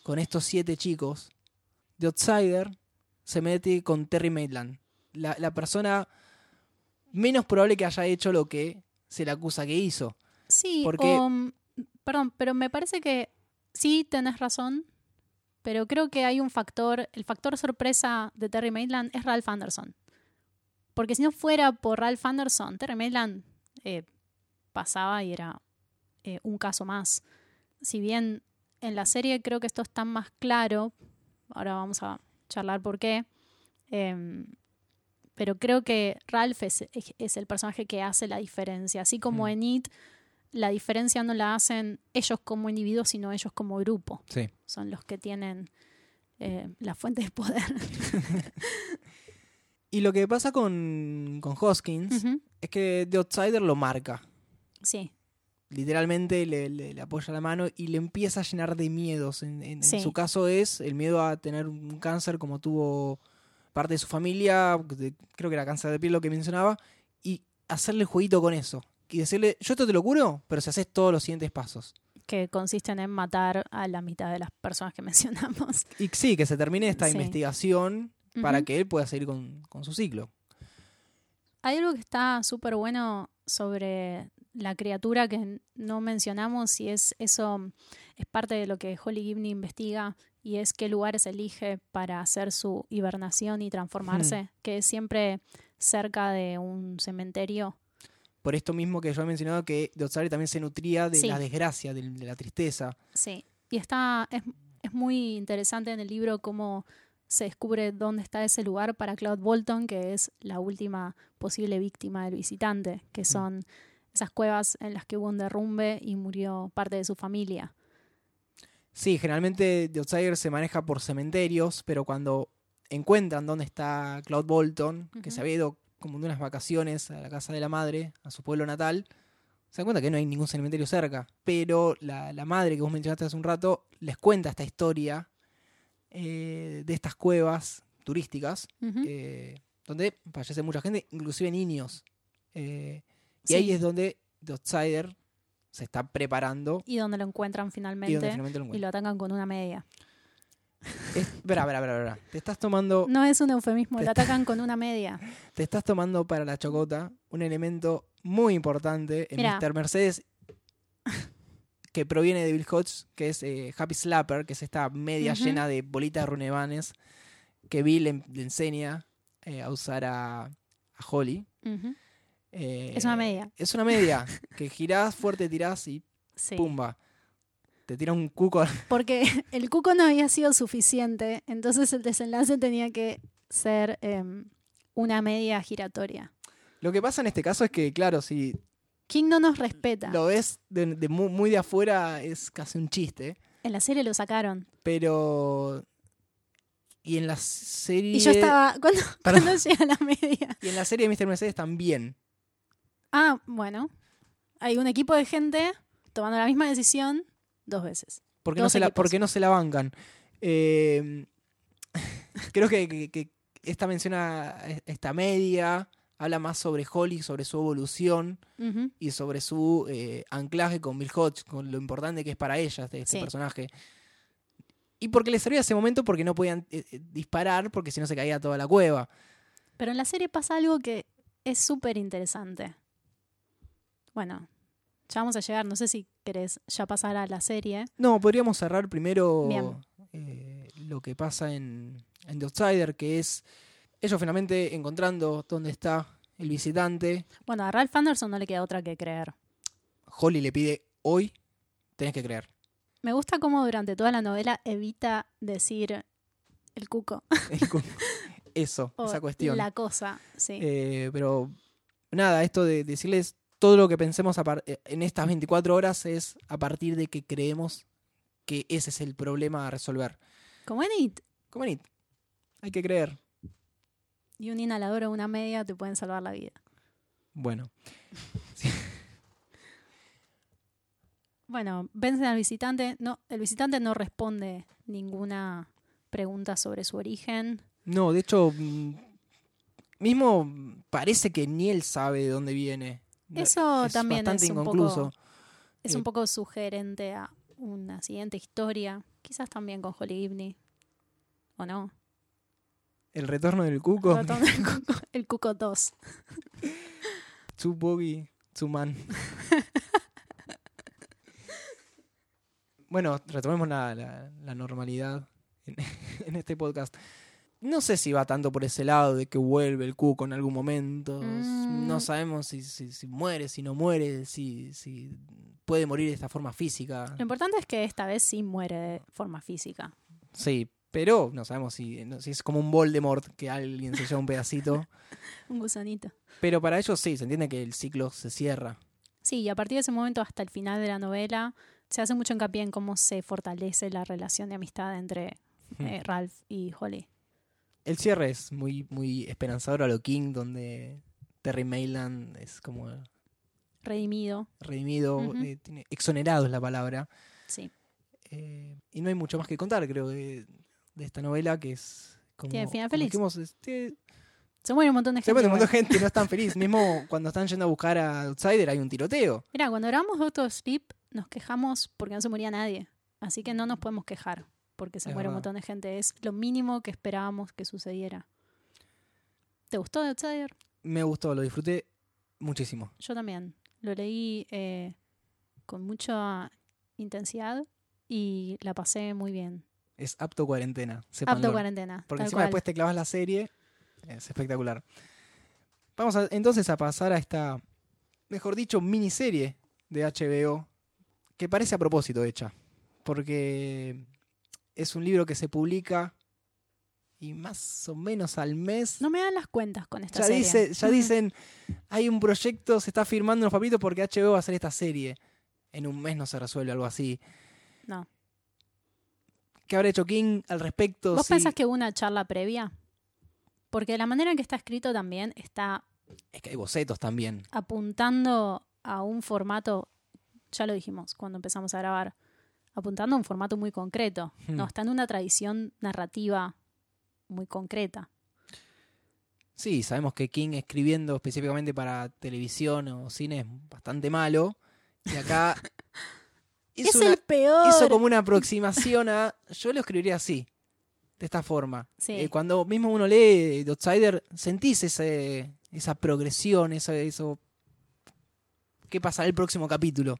con estos siete chicos, The Outsider se mete con Terry Maitland. La, la persona menos probable que haya hecho lo que se le acusa que hizo. Sí, Porque- mm, perdón, pero me parece que sí tenés razón, pero creo que hay un factor, el factor sorpresa de Terry Maitland es Ralph Anderson. Porque si no fuera por Ralph Anderson, Terry Maitland eh, pasaba y era eh, un caso más. Si bien en la serie creo que esto está más claro, ahora vamos a charlar por qué, em, pero creo que Ralph es, es- es el personaje que hace la diferencia. Así como Mm. en It, la diferencia no la hacen ellos como individuos, sino ellos como grupo. Sí. Son los que tienen eh, la fuente de poder. [LAUGHS] Y lo que pasa con, con Hoskins es que The Outsider lo marca. Sí, Literalmente le, le- le apoya la mano y le empieza a llenar de miedos. En, en- en Sí. su caso es el miedo a tener un cáncer como tuvo parte de su familia, de- creo que era cáncer de piel lo que mencionaba, y hacerle jueguito con eso. Y decirle, yo esto te lo curo, pero si haces todos los siguientes pasos. que consisten en matar a la mitad de las personas que [LAUGHS] mencionamos. Y sí, que se termine esta Sí. investigación para que él pueda seguir con, con su ciclo. Hay algo que está súper bueno sobre la criatura que no mencionamos y es eso es parte de lo que Holly Gibney investiga y es qué lugares elige para hacer su hibernación y transformarse, que es siempre cerca de un cementerio. Por esto mismo que yo he mencionado que Outsider también se nutría de Sí. la desgracia, de, de la tristeza. Sí. Y está es, es muy interesante en el libro cómo se descubre dónde está ese lugar para Cloud Bolton, que es la última posible víctima del visitante, que son esas cuevas en las que hubo un derrumbe y murió parte de su familia. Sí, generalmente The Outsider se maneja por cementerios, pero cuando encuentran dónde está Cloud Bolton, que se había ido como de unas vacaciones a la casa de la madre, a su pueblo natal, se dan cuenta que no hay ningún cementerio cerca. Pero la, la madre que vos mencionaste hace un rato les cuenta esta historia eh, de estas cuevas turísticas, eh, donde fallece mucha gente, inclusive niños. Eh, y ahí es donde The Outsider se está preparando Y donde lo encuentran y finalmente donde finalmente lo y lo atacan con una media. Es- Espera, espera, espera. Te estás tomando, [LAUGHS] No es un eufemismo, lo atacan con una [LAUGHS] media. te estás tomando para la chocota un elemento muy importante en Mira. Mr. Mercedes que proviene de Bill Hodge, que es eh, Happy Slapper, que es esta media llena de bolitas runebanes que Bill le, enseña eh, a usar a, a Holly. Eh, Es una media. Es una media [LAUGHS] que girás fuerte, tirás y Sí. pumba. Te tira un cuco. [LAUGHS] Porque [LAUGHS] el cuco no había sido suficiente, entonces el desenlace tenía que ser em, una media giratoria. Lo que pasa en este caso es que, claro, si King no nos respeta. lo ves de, de mu- muy, de afuera, es casi un chiste. En la serie lo sacaron. Pero. Y en la serie. Y yo estaba. ¿Cuándo, Perdón. cuándo llega la media? Y en la serie de Mr. Mercedes también. Ah, bueno. Hay un equipo de gente tomando la misma decisión dos veces. ¿Por qué, no se, la, equipos. por qué no se la bancan? Eh, [LAUGHS] creo que, que- que esta menciona esta media. Habla más sobre Holly, sobre su evolución y sobre su eh, anclaje con Bill Hodge, con lo importante que es para ella este, este Sí. personaje. Y porque le servía ese momento porque no podían eh, eh, disparar porque si no se caía toda la cueva. Pero en la serie pasa algo que es súper interesante. Bueno, ya vamos a llegar. No sé si querés ya pasar a la serie. No, podríamos cerrar primero eh, lo que pasa en, en The Outsider, que es ellos finalmente encontrando dónde está el visitante. Bueno, a Ralph Anderson no le queda otra que creer. Holly le pide hoy, tenés que creer. Me gusta cómo durante toda la novela evita decir el cuco [LAUGHS] El Eso, [LAUGHS] o esa cuestión. la cosa. Sí. Eh, pero nada, esto de decirles todo lo que pensemos eh, en estas 24 horas es a partir de que creemos que ese es el problema a resolver. Como en It. Como en It. Hay que creer. Y un inhalador o una media te pueden salvar la vida. Bueno, [LAUGHS] Bueno, vencen al visitante. No, el visitante no responde ninguna pregunta sobre su origen. no, de hecho, mm, mismo parece que ni él sabe de dónde viene. Eso es también bastante es un inconcluso. poco Es Eh, un poco sugerente a una siguiente historia. Quizás también con Holly Gibney. ¿O no? El retorno del cuco. Del Cuco- [LAUGHS] El Cuco 2. Two [LAUGHS] Bogey, Two Man. [LAUGHS] bueno, retomemos la, la- la normalidad en, en este podcast. No sé si va tanto por ese lado de que vuelve el cuco en algún momento. Mm. No sabemos si, si- si muere, si no muere, si, si puede morir de esta forma física. Lo importante es que esta vez sí muere de forma física. Sí, pero no sabemos si, si es como un Voldemort que alguien se lleva un pedacito. [LAUGHS] Un gusanito. Pero para ellos sí, se entiende que el ciclo se cierra. Sí, y a partir de ese momento hasta el final de la novela se hace mucho hincapié en cómo se fortalece la relación de amistad entre Hmm. eh, Ralph y Holly. El cierre es muy, muy esperanzador a lo King, donde Terry Mayland es como Redimido, redimido, eh, tiene- exonerado es la palabra. sí. Eh, y no hay mucho más que contar, creo, de, de esta novela, que es como... Tiene final feliz. dijimos, es- tiene- Se muere un montón de se gente. muere un montón de gente y no están feliz. [LAUGHS] Mismo cuando están yendo a buscar a Outsider hay un tiroteo. Mira, cuando grabamos Doctor Sleep nos quejamos porque no se moría nadie. Así que no nos podemos quejar porque se Es muere un montón de gente. Es lo mínimo que esperábamos que sucediera. ¿Te gustó The Outsider? Me gustó, lo disfruté muchísimo. Yo también. Lo leí eh, con mucha intensidad y la pasé muy bien. Es apto cuarentena. Apto cuarentena. Porque encima cual. después te clavas la serie. Es espectacular. Vamos a- entonces a pasar a esta, mejor dicho, miniserie de HBO, que parece a propósito hecha. Porque es un libro que se publica y más o menos al mes. No me dan las cuentas con esta ya, serie. dice, ya dicen, hay un proyecto, se está firmando los papelitos porque HBO va a hacer esta serie. En un mes no se resuelve algo así. No. ¿Qué habrá hecho King al respecto? ¿Vos Si- pensás que hubo una charla previa? Porque la manera en que está escrito también está Es que hay bocetos también. apuntando a un formato, ya lo dijimos cuando empezamos a grabar, apuntando a un formato muy concreto. Hmm. No, está en una tradición narrativa muy concreta. Sí, sabemos que King escribiendo específicamente para televisión o cine es bastante malo. Y acá [LAUGHS] Es, hizo, una- el peor. hizo como una aproximación a... Yo lo escribiría así, de esta forma. Sí. Eh, cuando mismo uno lee The Outsider, sentís ese, esa progresión, eso, eso... ¿Qué pasará el próximo capítulo?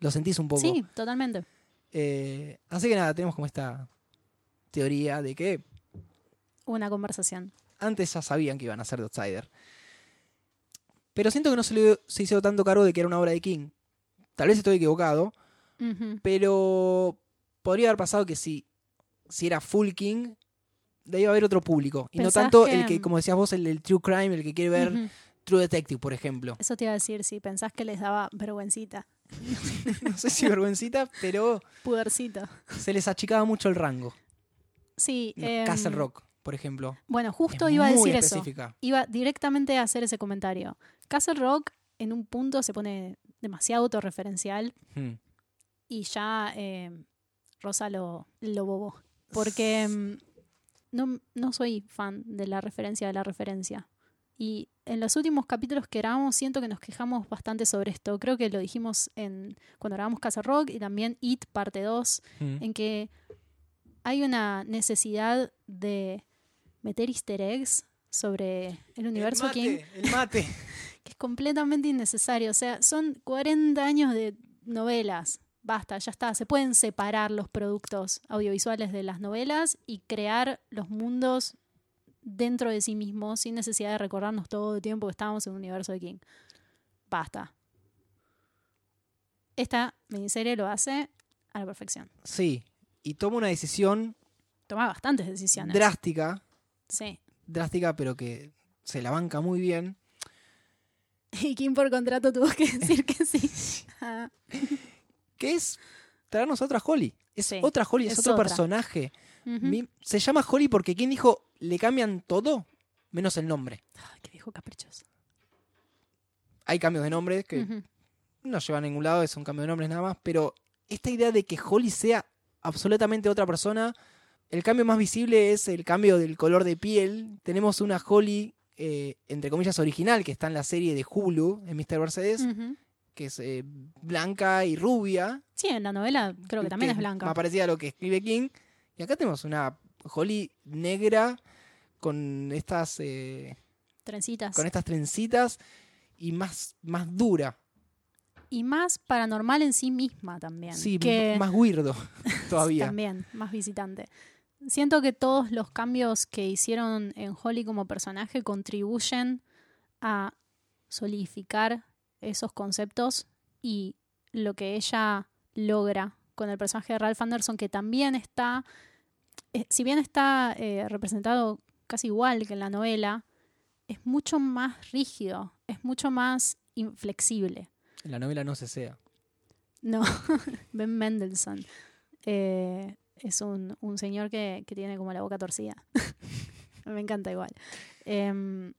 Lo sentís un poco. Sí, totalmente. Eh, así que nada, tenemos como esta teoría de que Una conversación. antes ya sabían que iban a ser The Outsider. Pero siento que no se, le, se hizo tanto cargo de que era una obra de King. Tal vez estoy equivocado, pero podría haber pasado que si, si era full King, debía haber otro público. Y no ¿Pensás tanto que- el que, como decías vos, el del True Crime, el que quiere ver. True Detective, por ejemplo. Eso te iba a decir, si pensás que les daba vergüencita, [LAUGHS] No sé si vergüencita, pero pudercito. se les achicaba mucho el rango. Sí. Em, Castle Rock, por ejemplo. Bueno, justo es iba a decir eso. Iba directamente a hacer ese comentario. Castle Rock en un punto se pone demasiado autorreferencial Hmm. y ya eh, Rosa lo, lo bobó. Porque mm, no, no soy fan de la referencia de la referencia. Y en los últimos capítulos que grabamos siento que nos quejamos bastante sobre esto. Creo que lo dijimos en cuando grabamos Casa Rock y también It parte 2, Hmm. en que hay una necesidad de meter easter eggs sobre el universo el King mate, el mate. [LAUGHS] que es completamente innecesario. O sea, son 40 años de novelas. Basta, ya está. Se pueden separar los productos audiovisuales de las novelas y crear los mundos dentro de sí mismos sin necesidad de recordarnos todo el tiempo que estábamos en un universo de King. Basta. Esta miniserie lo hace a la perfección. Sí, y toma una decisión Toma bastantes decisiones. drástica, sí. drástica, pero que se la banca muy bien. [LAUGHS] Y King por contrato tuvo que decir que [LAUGHS] sí. Ah, que es traernos a otra Holly. Es Sí, otra Holly, es, es otro otra. personaje. Se llama Holly porque quien dijo le cambian todo menos el nombre. Ay, qué viejo caprichoso. Hay cambios de nombre que no llevan a ningún lado, es un cambio de nombres nada más, pero esta idea de que Holly sea absolutamente otra persona, el cambio más visible es el cambio del color de piel. Tenemos una Holly, eh, entre comillas, original, que está en la serie de Hulu, en Mr. Mercedes, que es eh, blanca y rubia. Sí, en la novela creo que también es blanca. Más parecida a lo que escribe King. Y acá tenemos una Holly negra con estas, eh, Trencitas. con estas trencitas y más, más dura. Y más paranormal en sí misma también. Sí, que más weirdo [LAUGHS] todavía. También, más visitante. Siento que todos los cambios que hicieron en Holly como personaje contribuyen a solidificar esos conceptos y lo que ella logra con el personaje de Ralph Anderson, que también está, eh, si bien está eh, representado casi igual que en la novela, es mucho más rígido, es mucho más inflexible. En la novela no se sea. No, [LAUGHS] Ben Mendelssohn. Eh, es un, un señor que, que tiene como la boca torcida. [LAUGHS] Me encanta igual. Em,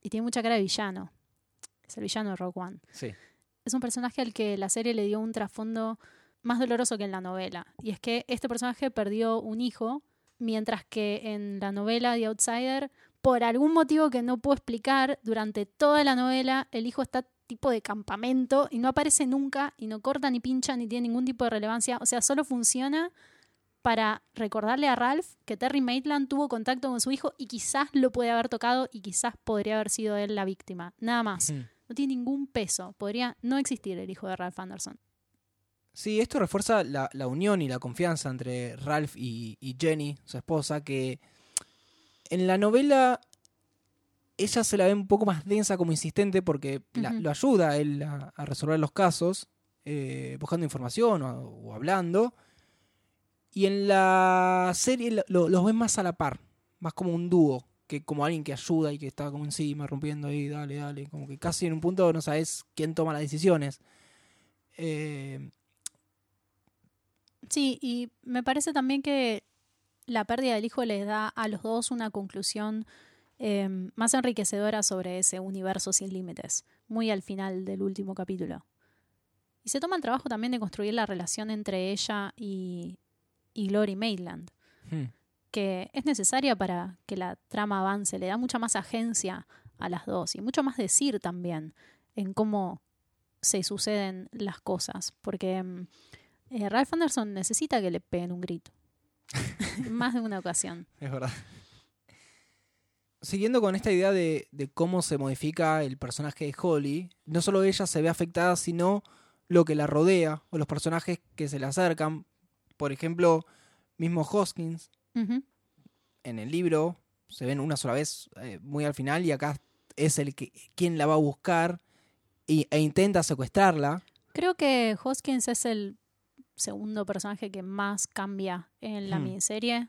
y tiene mucha cara de villano. Es el villano de Rogue One. Sí. Es un personaje al que la serie le dio un trasfondo más doloroso que en la novela. Y es que este personaje perdió un hijo, mientras que en la novela The Outsider, por algún motivo que no puedo explicar, durante toda la novela el hijo está tipo de campamento y no aparece nunca y no corta ni pincha ni tiene ningún tipo de relevancia. O sea, solo funciona para recordarle a Ralph que Terry Maitland tuvo contacto con su hijo y quizás lo puede haber tocado y quizás podría haber sido él la víctima. Nada más. Mm. No tiene ningún peso. Podría no existir el hijo de Ralph Anderson. Sí, esto refuerza la, la unión y la confianza entre Ralph y, y Jenny, su esposa, que en la novela ella se la ve un poco más densa como insistente porque la- lo ayuda a él a, a resolver los casos, eh, buscando información o, o hablando. Y en la serie lo- lo- los ven más a la par, más como un dúo, que como alguien que ayuda y que está como encima, rompiendo ahí, dale, dale, como que casi en un punto no sabes quién toma las decisiones. Eh, Sí, y me parece también que la pérdida del hijo les da a los dos una conclusión eh, más enriquecedora sobre ese universo sin límites, muy al final del último capítulo. Y se toma el trabajo también de construir la relación entre ella y, y Glory Maitland, hmm. que es necesaria para que la trama avance, le da mucha más agencia a las dos y mucho más decir también en cómo se suceden las cosas, porque mm, eh, Ralph Anderson necesita que le peguen un grito. [LAUGHS] Más de una ocasión. Es verdad. Siguiendo con esta idea de, de cómo se modifica el personaje de Holly, no solo ella se ve afectada, sino lo que la rodea o los personajes que se le acercan. Por ejemplo, mismo Hoskins en el libro se ven una sola vez eh, muy al final y acá es el que quien la va a buscar y- e intenta secuestrarla. Creo que Hoskins es el segundo personaje que más cambia en la Hmm. miniserie,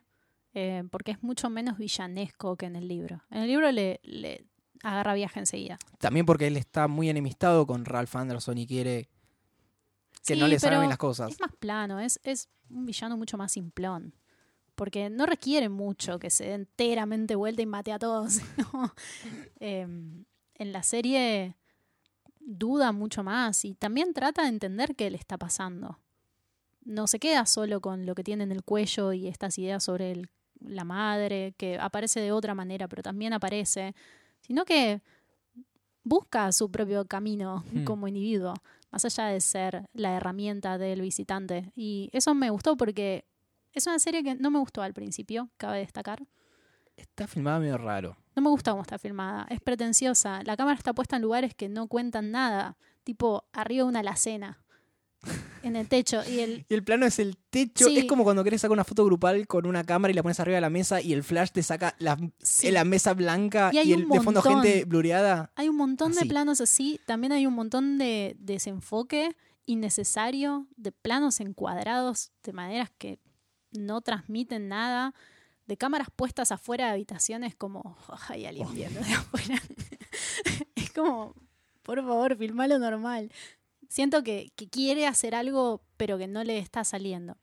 eh, porque es mucho menos villanesco que en el libro. En el libro le, le agarra viaje enseguida. También porque él está muy enemistado con Ralph Anderson y quiere que Sí, no le salgan las cosas. Es más plano, es, es un villano mucho más simplón. Porque no requiere mucho que se dé enteramente vuelta y mate a todos. [LAUGHS] ¿no? Em, en la serie duda mucho más y también trata de entender qué le está pasando. No se queda solo con lo que tiene en el cuello y estas ideas sobre el- la madre, que aparece de otra manera, pero también aparece, sino que busca su propio camino Hmm. como individuo más allá de ser la herramienta del visitante. Y eso me gustó porque es una serie que no me gustó al principio, cabe destacar. Está filmada medio raro. No me gusta cómo está filmada. Es pretenciosa. La cámara está puesta en lugares que no cuentan nada. Tipo, arriba de una alacena. En el techo. Y el. Y el plano es el techo. Sí. Es como cuando querés sacar una foto grupal con una cámara y la pones arriba de la mesa y el flash te saca la, Sí. la mesa blanca Y el, de fondo gente blureada. Hay un montón de planos así. También hay un montón de desenfoque innecesario. De planos encuadrados de maneras que no transmiten nada. De cámaras puestas afuera de habitaciones como. [LAUGHS] "Oh, hay alguien viendo de afuera. [LAUGHS] es como. Por favor, filmalo normal. Siento que, que quiere hacer algo, pero que no le está saliendo.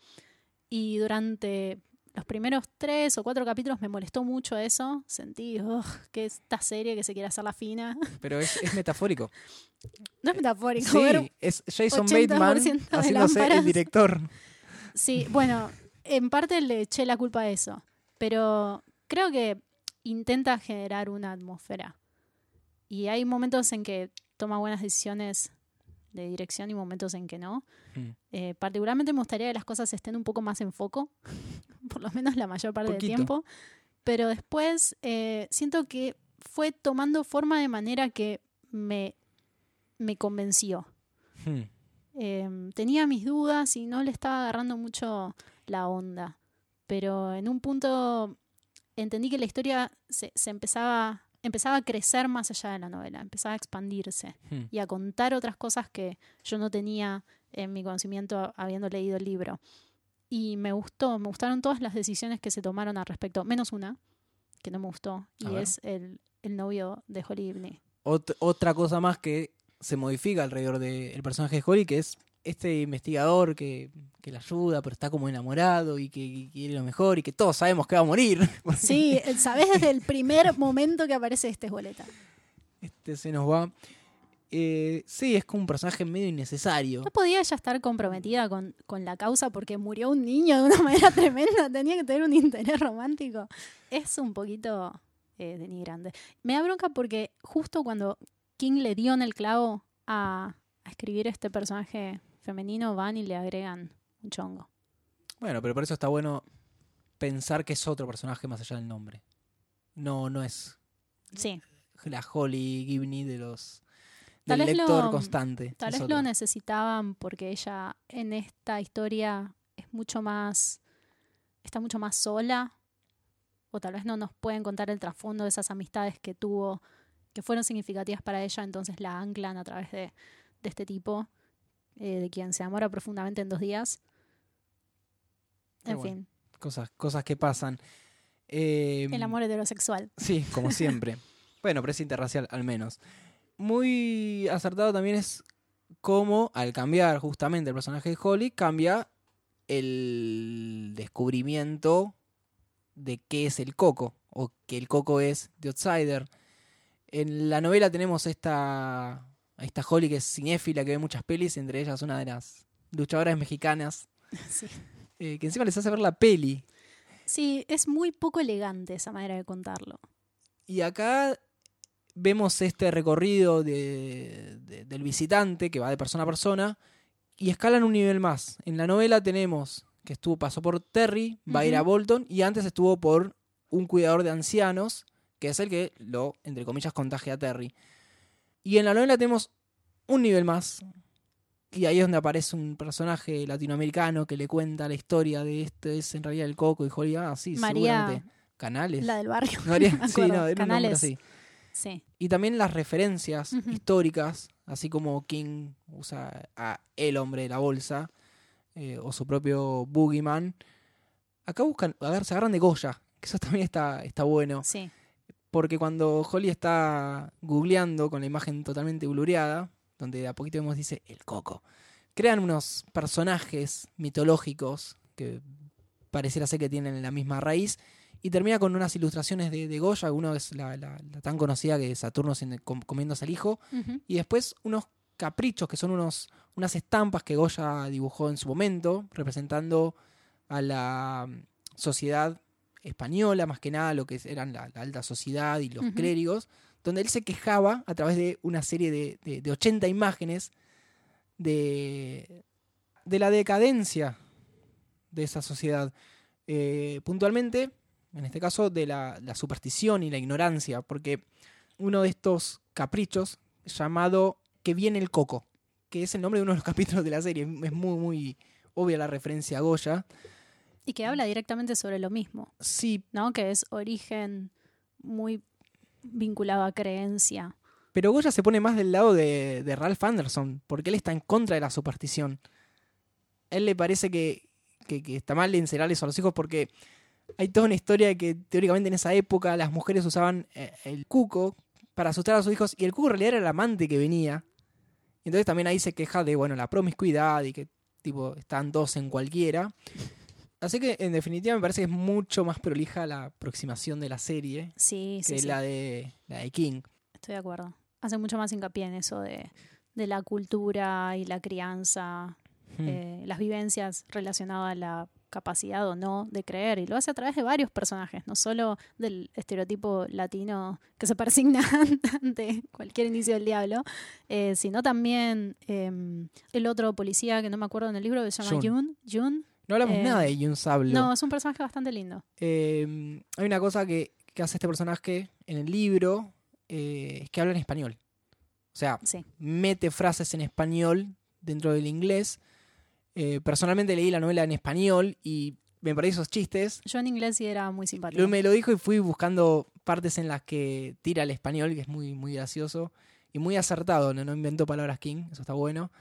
Y durante los primeros tres o cuatro capítulos me molestó mucho eso. Sentí "Ugh, que esta serie que se quiere hacer la fina. [LAUGHS] Pero es, es metafórico. No es metafórico. ver- Sí, es Jason 80% Bateman haciéndose lámparas. el director. Sí, bueno, en parte le eché la culpa a eso. Pero creo que intenta generar una atmósfera. Y hay momentos en que toma buenas decisiones de dirección y momentos en que no. Mm. Eh, particularmente me gustaría que las cosas estén un poco más en foco, [LAUGHS] por lo menos la mayor parte Poquito. del tiempo. Pero después eh, siento que fue tomando forma de manera que me, me convenció. Hmm. Eh, tenía mis dudas y no le estaba agarrando mucho la onda. Pero en un punto entendí que la historia se, se empezaba, empezaba a crecer más allá de la novela, empezaba a expandirse Hmm. y a contar otras cosas que yo no tenía en mi conocimiento habiendo leído el libro. Y me gustó, me gustaron todas las decisiones que se tomaron al respecto, menos una, que no me gustó, y ver. es el, el novio de Holly Ibney. Ot- otra cosa más que se modifica alrededor del personaje de Holly, que es este investigador que, que la ayuda, pero está como enamorado y que, que quiere lo mejor y que todos sabemos que va a morir. [LAUGHS] Sí, sabes desde el primer momento que aparece este boleta. Este se nos va. Eh, sí, es como un personaje medio innecesario. No podía ella estar comprometida con, con la causa porque murió un niño de una manera [LAUGHS] tremenda. Tenía que tener un interés romántico. Es un poquito eh, denigrante. Me da bronca porque justo cuando King le dio en el clavo a, a escribir este personaje femenino, van y le agregan un chongo. Bueno, pero por eso está bueno pensar que es otro personaje más allá del nombre. No, no es Sí, la Holly Gibney de los del lector lo- constante. tal vez lo necesitaban porque ella en esta historia es mucho más. está mucho más sola. O tal vez no nos pueden contar el trasfondo de esas amistades que tuvo, que fueron significativas para ella, entonces la anclan a través de, de este tipo, eh, de quien se enamora profundamente en dos días. En bueno. fin, cosas, cosas que pasan. Eh, el amor heterosexual. Sí, como [LAUGHS] siempre. bueno, pero es interracial al menos. Muy acertado también es cómo al cambiar justamente el personaje de Holly, cambia el descubrimiento de qué es el coco, o que el coco es The Outsider. En la novela tenemos esta, a esta Holly que es cinéfila, que ve muchas pelis, entre ellas una de las luchadoras mexicanas, [LAUGHS] Sí. eh, que encima les hace ver la peli. sí, es muy poco elegante esa manera de contarlo. Y acá vemos este recorrido de- de- del visitante que va de persona a persona y escalan un nivel más. En la novela tenemos que estuvo, pasó por Terry, va a ir a. Bolton y antes estuvo por un cuidador de ancianos, que es el que lo, entre comillas, contagia a Terry. Y en la novela tenemos un nivel más. Y ahí es donde aparece un personaje latinoamericano que le cuenta la historia de este es en realidad el coco y Holly, ah, sí, María- seguramente. Canales. La del barrio. [LAUGHS] María- [LAUGHS] sí, no, era Canales. así. Sí. Y también las referencias históricas, así como King usa a el hombre de la bolsa eh, o su propio Boogeyman. Acá buscan, a ver, se agarran de Goya, que eso también está, está bueno. Sí. Porque cuando Holly está googleando con la imagen totalmente blureada, donde de a poquito vemos dice el coco, crean unos personajes mitológicos que pareciera ser que tienen la misma raíz y termina con unas ilustraciones de, de Goya. Uno es la, la- la tan conocida que Saturno comiéndose al hijo y después unos caprichos que son unos, unas estampas que Goya dibujó en su momento, representando a la mm, sociedad española, más que nada lo que eran la, la alta sociedad y los clérigos, donde él se quejaba a través de una serie de, de, de 80 imágenes de, de la decadencia de esa sociedad. Eh, puntualmente en este caso de la, la superstición y la ignorancia, porque uno de estos caprichos llamado Que viene el coco, que es el nombre de uno de los [LAUGHS] capítulos de la serie, es muy, muy obvia la referencia a Goya. Y que habla directamente sobre lo mismo, Sí, ¿no? Que es origen muy vinculado a creencia. pero Goya se pone más del lado de, de Ralph Anderson, porque él está en contra de la superstición. A él le parece que, que, que está mal encerrarles a los hijos porque hay toda una historia de que teóricamente en esa época las mujeres usaban eh, el cuco para asustar a sus hijos y el cuco en realidad era el amante que venía. Entonces también ahí se queja de bueno la promiscuidad y que tipo están dos en cualquiera. Así que en definitiva me parece que es mucho más prolija la aproximación de la serie Sí, sí, que sí. la de la de King. Estoy de acuerdo. Hace mucho más hincapié en eso de, de la cultura y la crianza, Hmm. eh, las vivencias relacionadas a la capacidad o no de creer. Y lo hace a través de varios personajes, no solo del estereotipo latino que se persigna [LAUGHS] ante cualquier inicio del diablo, eh, sino también eh, el otro policía que no me acuerdo en el libro que se llama Jun. Jun. No hablamos Eh, nada de Yun Sablo. No, es un personaje bastante lindo. Eh, hay una cosa que, que hace este personaje en el libro, eh, es que habla en español. O sea, Sí. mete frases en español dentro del inglés. Personalmente leí la novela en español y me parecen esos chistes. Yo en inglés sí era muy simpático. Me lo dijo y fui buscando partes en las que tira el español, que es muy, muy gracioso y muy acertado. No, no inventó palabras King, eso está bueno.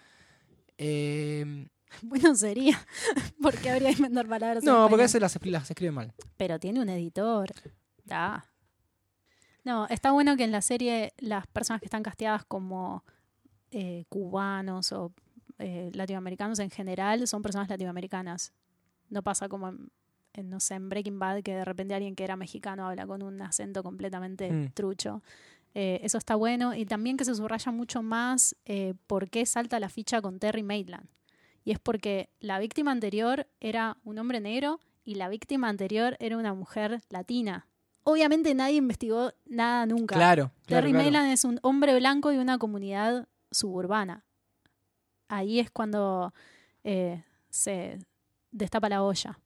Eh, [LAUGHS] Bueno, sería. [LAUGHS] porque habría que inventar palabras. no, porque a veces las, las escribe mal. Pero tiene un editor. Da. No, está bueno que en la serie las personas que están casteadas como eh, cubanos o eh, latinoamericanos en general son personas latinoamericanas. No pasa como en, en, no sé, en Breaking Bad que de repente alguien que era mexicano habla con un acento completamente Mm. trucho. Eh, eso está bueno. Y también que se subraya mucho más por qué salta la ficha con Terry Maitland. Y es porque la víctima anterior era un hombre negro y la víctima anterior era una mujer latina. Obviamente nadie investigó nada nunca. Claro, claro, Terry claro. Es un hombre blanco de una comunidad suburbana. Ahí es cuando eh, se destapa la olla.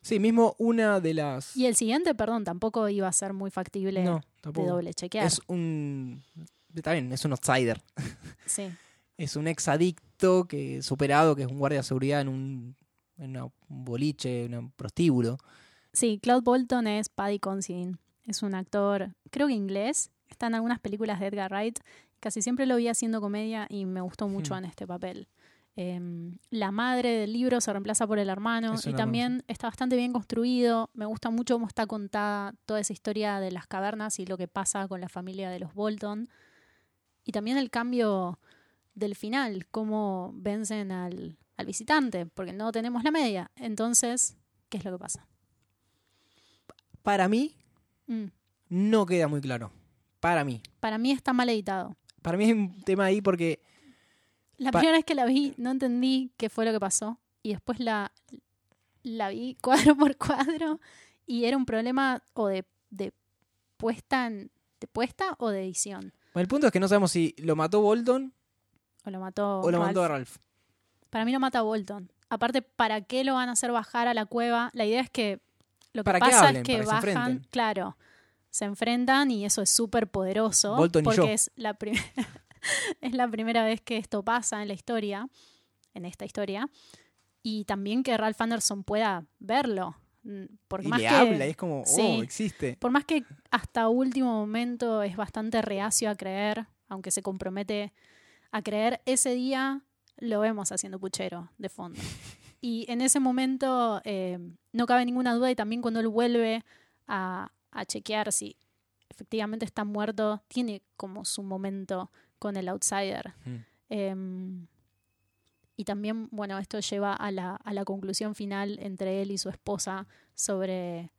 Sí, mismo una de las... Y el siguiente, perdón, tampoco iba a ser muy factible No, de doble chequear. Es un... Está bien, es un outsider. Sí. [LAUGHS] Es un ex adicto que superado, que es un guardia de seguridad en un, en una- un boliche, en un prostíbulo. Sí, Cloud Bolton es Paddy Considine. Es un actor, creo que inglés. Está en algunas películas de Edgar Wright. Casi siempre lo vi haciendo comedia y me gustó mucho Hmm. en este papel. Em, la madre del libro se reemplaza por el hermano Eso y no también está bastante bien construido. Me gusta mucho cómo está contada toda esa historia de las cavernas y lo que pasa con la familia de los Bolton. Y también el cambio del final, cómo vencen al, al visitante, porque no tenemos la media. Entonces, ¿qué es lo que pasa? Para mí, Mm. no queda muy claro. Para mí. Para mí está mal editado. Para mí hay un tema ahí porque La primera vez que la vi no entendí qué fue lo que pasó y después la, la vi [LAUGHS] cuadro por cuadro y era un problema o de, de puesta en, de puesta o de edición. bueno, el punto es que no sabemos si lo mató Bolton O lo mató. o lo Ralph. mató a Ralph. Para mí lo mata Bolton. Aparte, ¿para qué lo van a hacer bajar a la cueva? La idea es que lo que Para que pasa hablen, es que para que se bajan, claro, se enfrentan y eso es súper poderoso Bolton y porque yo. es la [LAUGHS] es la primera vez que esto pasa en la historia, en esta historia, y también que Ralph Anderson pueda verlo, mm, porque Y más le que habla y es como, oh, Sí. existe. por más que hasta último momento es bastante reacio a creer, aunque se compromete a creer, ese día lo vemos haciendo puchero de fondo. [LAUGHS] Y en ese momento eh, no cabe ninguna duda y también cuando él vuelve a, a chequear si efectivamente está muerto, tiene como su momento con el outsider. Mm. Em, y también, bueno, esto lleva a la, a la conclusión final entre él y su esposa sobre,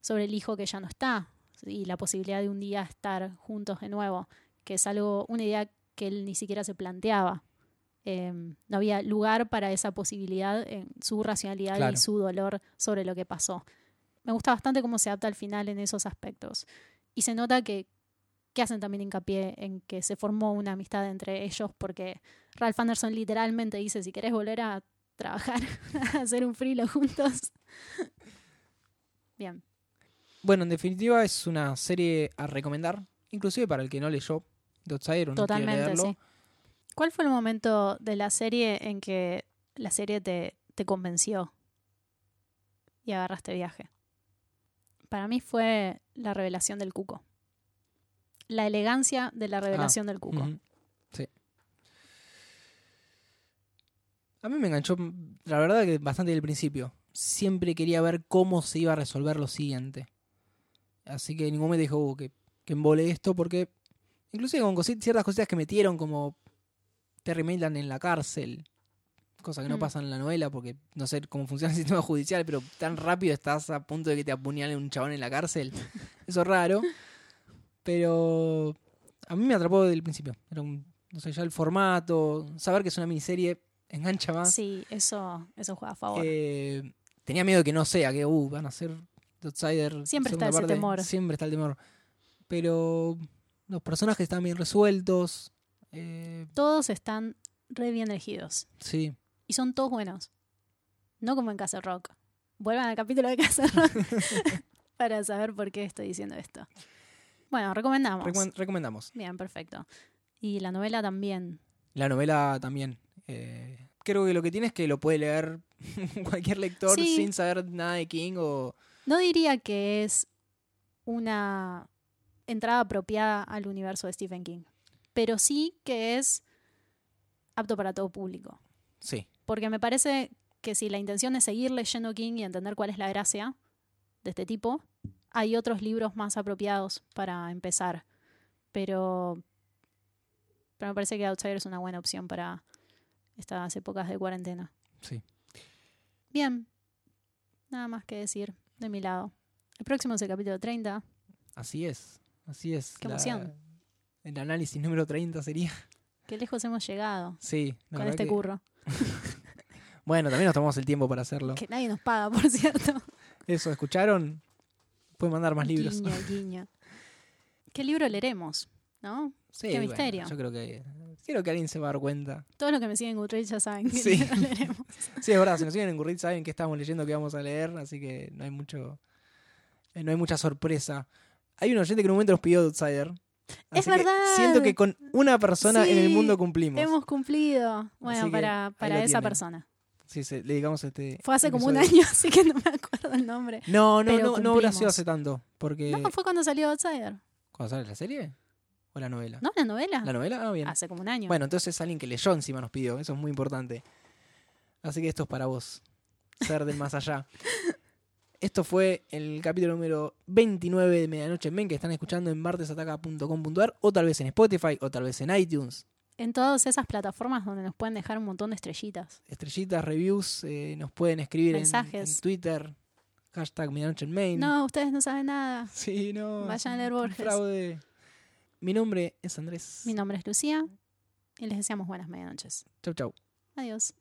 sobre el hijo que ya no está y la posibilidad de un día estar juntos de nuevo, que es algo, una idea que él ni siquiera se planteaba. Em, no había lugar para esa posibilidad en su racionalidad Claro. y su dolor sobre lo que pasó. Me gusta bastante cómo se adapta al final en esos aspectos. Y se nota que, que hacen también hincapié en que se formó una amistad entre ellos porque Ralph Anderson literalmente dice, si querés volver a trabajar, [LAUGHS] a hacer un frilo juntos. Bien. Bueno, en definitiva es una serie a recomendar, inclusive para el que no leyó Outsider Totalmente, sí. ¿Cuál fue el momento de la serie en que la serie te, te convenció y agarraste viaje? Para mí fue la revelación del cuco. La elegancia de la revelación del cuco. Sí. A mí me enganchó, la verdad que bastante del principio. Siempre quería ver cómo se iba a resolver lo siguiente. Así que en ningún momento dijo "Uh, que, que embole esto porque inclusive con cosi- ciertas cositas que metieron como Terry Maitland en la cárcel. Cosa que no Mm. pasa en la novela porque no sé cómo funciona el [LAUGHS] sistema judicial, pero tan rápido estás a punto de que te apuñale un chabón en la cárcel. [LAUGHS] Eso es raro. Pero a mí me atrapó desde el principio. Era un, no sé, ya el formato, saber que es una miniserie engancha más. Sí, eso, eso juega a favor. Eh, tenía miedo de que no sea, que uh, van a ser The Outsider. Siempre está ese parte. temor. Siempre está el temor. Pero los personajes están bien resueltos. eh, Todos están re bien elegidos. sí. Y son todos buenos. No como en Castle Rock. Vuelvan al capítulo de Castle Rock [LAUGHS] para saber por qué estoy diciendo esto. Bueno, recomendamos. Recom- recomendamos. Bien, perfecto. Y la novela también. La novela también. eh, creo que lo que tiene es que lo puede leer [LAUGHS] cualquier lector Sí. sin saber nada de King o... No diría que es una entrada apropiada al universo de Stephen King, pero sí que es apto para todo público. Sí. Porque me parece que si la intención es seguir leyendo King y entender cuál es la gracia de este tipo, hay otros libros más apropiados para empezar. Pero, pero me parece que Outsider es una buena opción para estas épocas de cuarentena. Sí. Bien, nada más que decir de mi lado. El próximo es el capítulo 30. Así es. Así es. Qué emoción. El análisis número 30 sería. Qué lejos hemos llegado Sí. con este que- curro. [LAUGHS] Bueno, también nos tomamos el tiempo para hacerlo. Que nadie nos paga, por cierto. Eso, ¿escucharon? Pueden mandar más libros. Guiño, guiño. ¿Qué libro leeremos? ¿No? Sí, Qué bueno, misterio. yo creo que creo que alguien se va a dar cuenta. Todos los que me siguen en Goodreads ya saben que Sí. lo [LAUGHS] leeremos. Sí, es verdad, si nos siguen en Goodreads saben que estamos leyendo, que vamos a leer, así que no hay mucho eh, no hay mucha sorpresa. Hay un oyente que en un momento nos pidió Outsider. Es verdad. Siento que con una persona en el mundo cumplimos. Hemos cumplido. Bueno, para, para esa persona. Sí, sí, le digamos este. Fue hace como un año, [LAUGHS] así que no me acuerdo el nombre. No, no, no, no habrá sido cumplimos. hace tanto. Porque. No, fue cuando salió Outsider. ¿Cuándo sale la serie? ¿O la novela? ¿No? ¿La novela? ¿La novela? Ah, bien. Hace como un año. Bueno, entonces alguien que leyó encima nos pidió, eso es muy importante. Así que esto es para vos, ser del más allá. [LAUGHS] Esto fue el capítulo número 29 de Medianoche en Men que están escuchando en martesataca.com.ar o tal vez en Spotify o tal vez en iTunes. En todas esas plataformas donde nos pueden dejar un montón de estrellitas. Estrellitas, reviews, eh, nos pueden escribir en, Mensajes. en Twitter, hashtag Medianoche en Main. No, ustedes no saben nada. [LAUGHS] Sí, no. Vayan a leer Borges. Fraude. Mi nombre es Andrés. Mi nombre es Lucía y les deseamos buenas medianoches. Chau, chau. Adiós.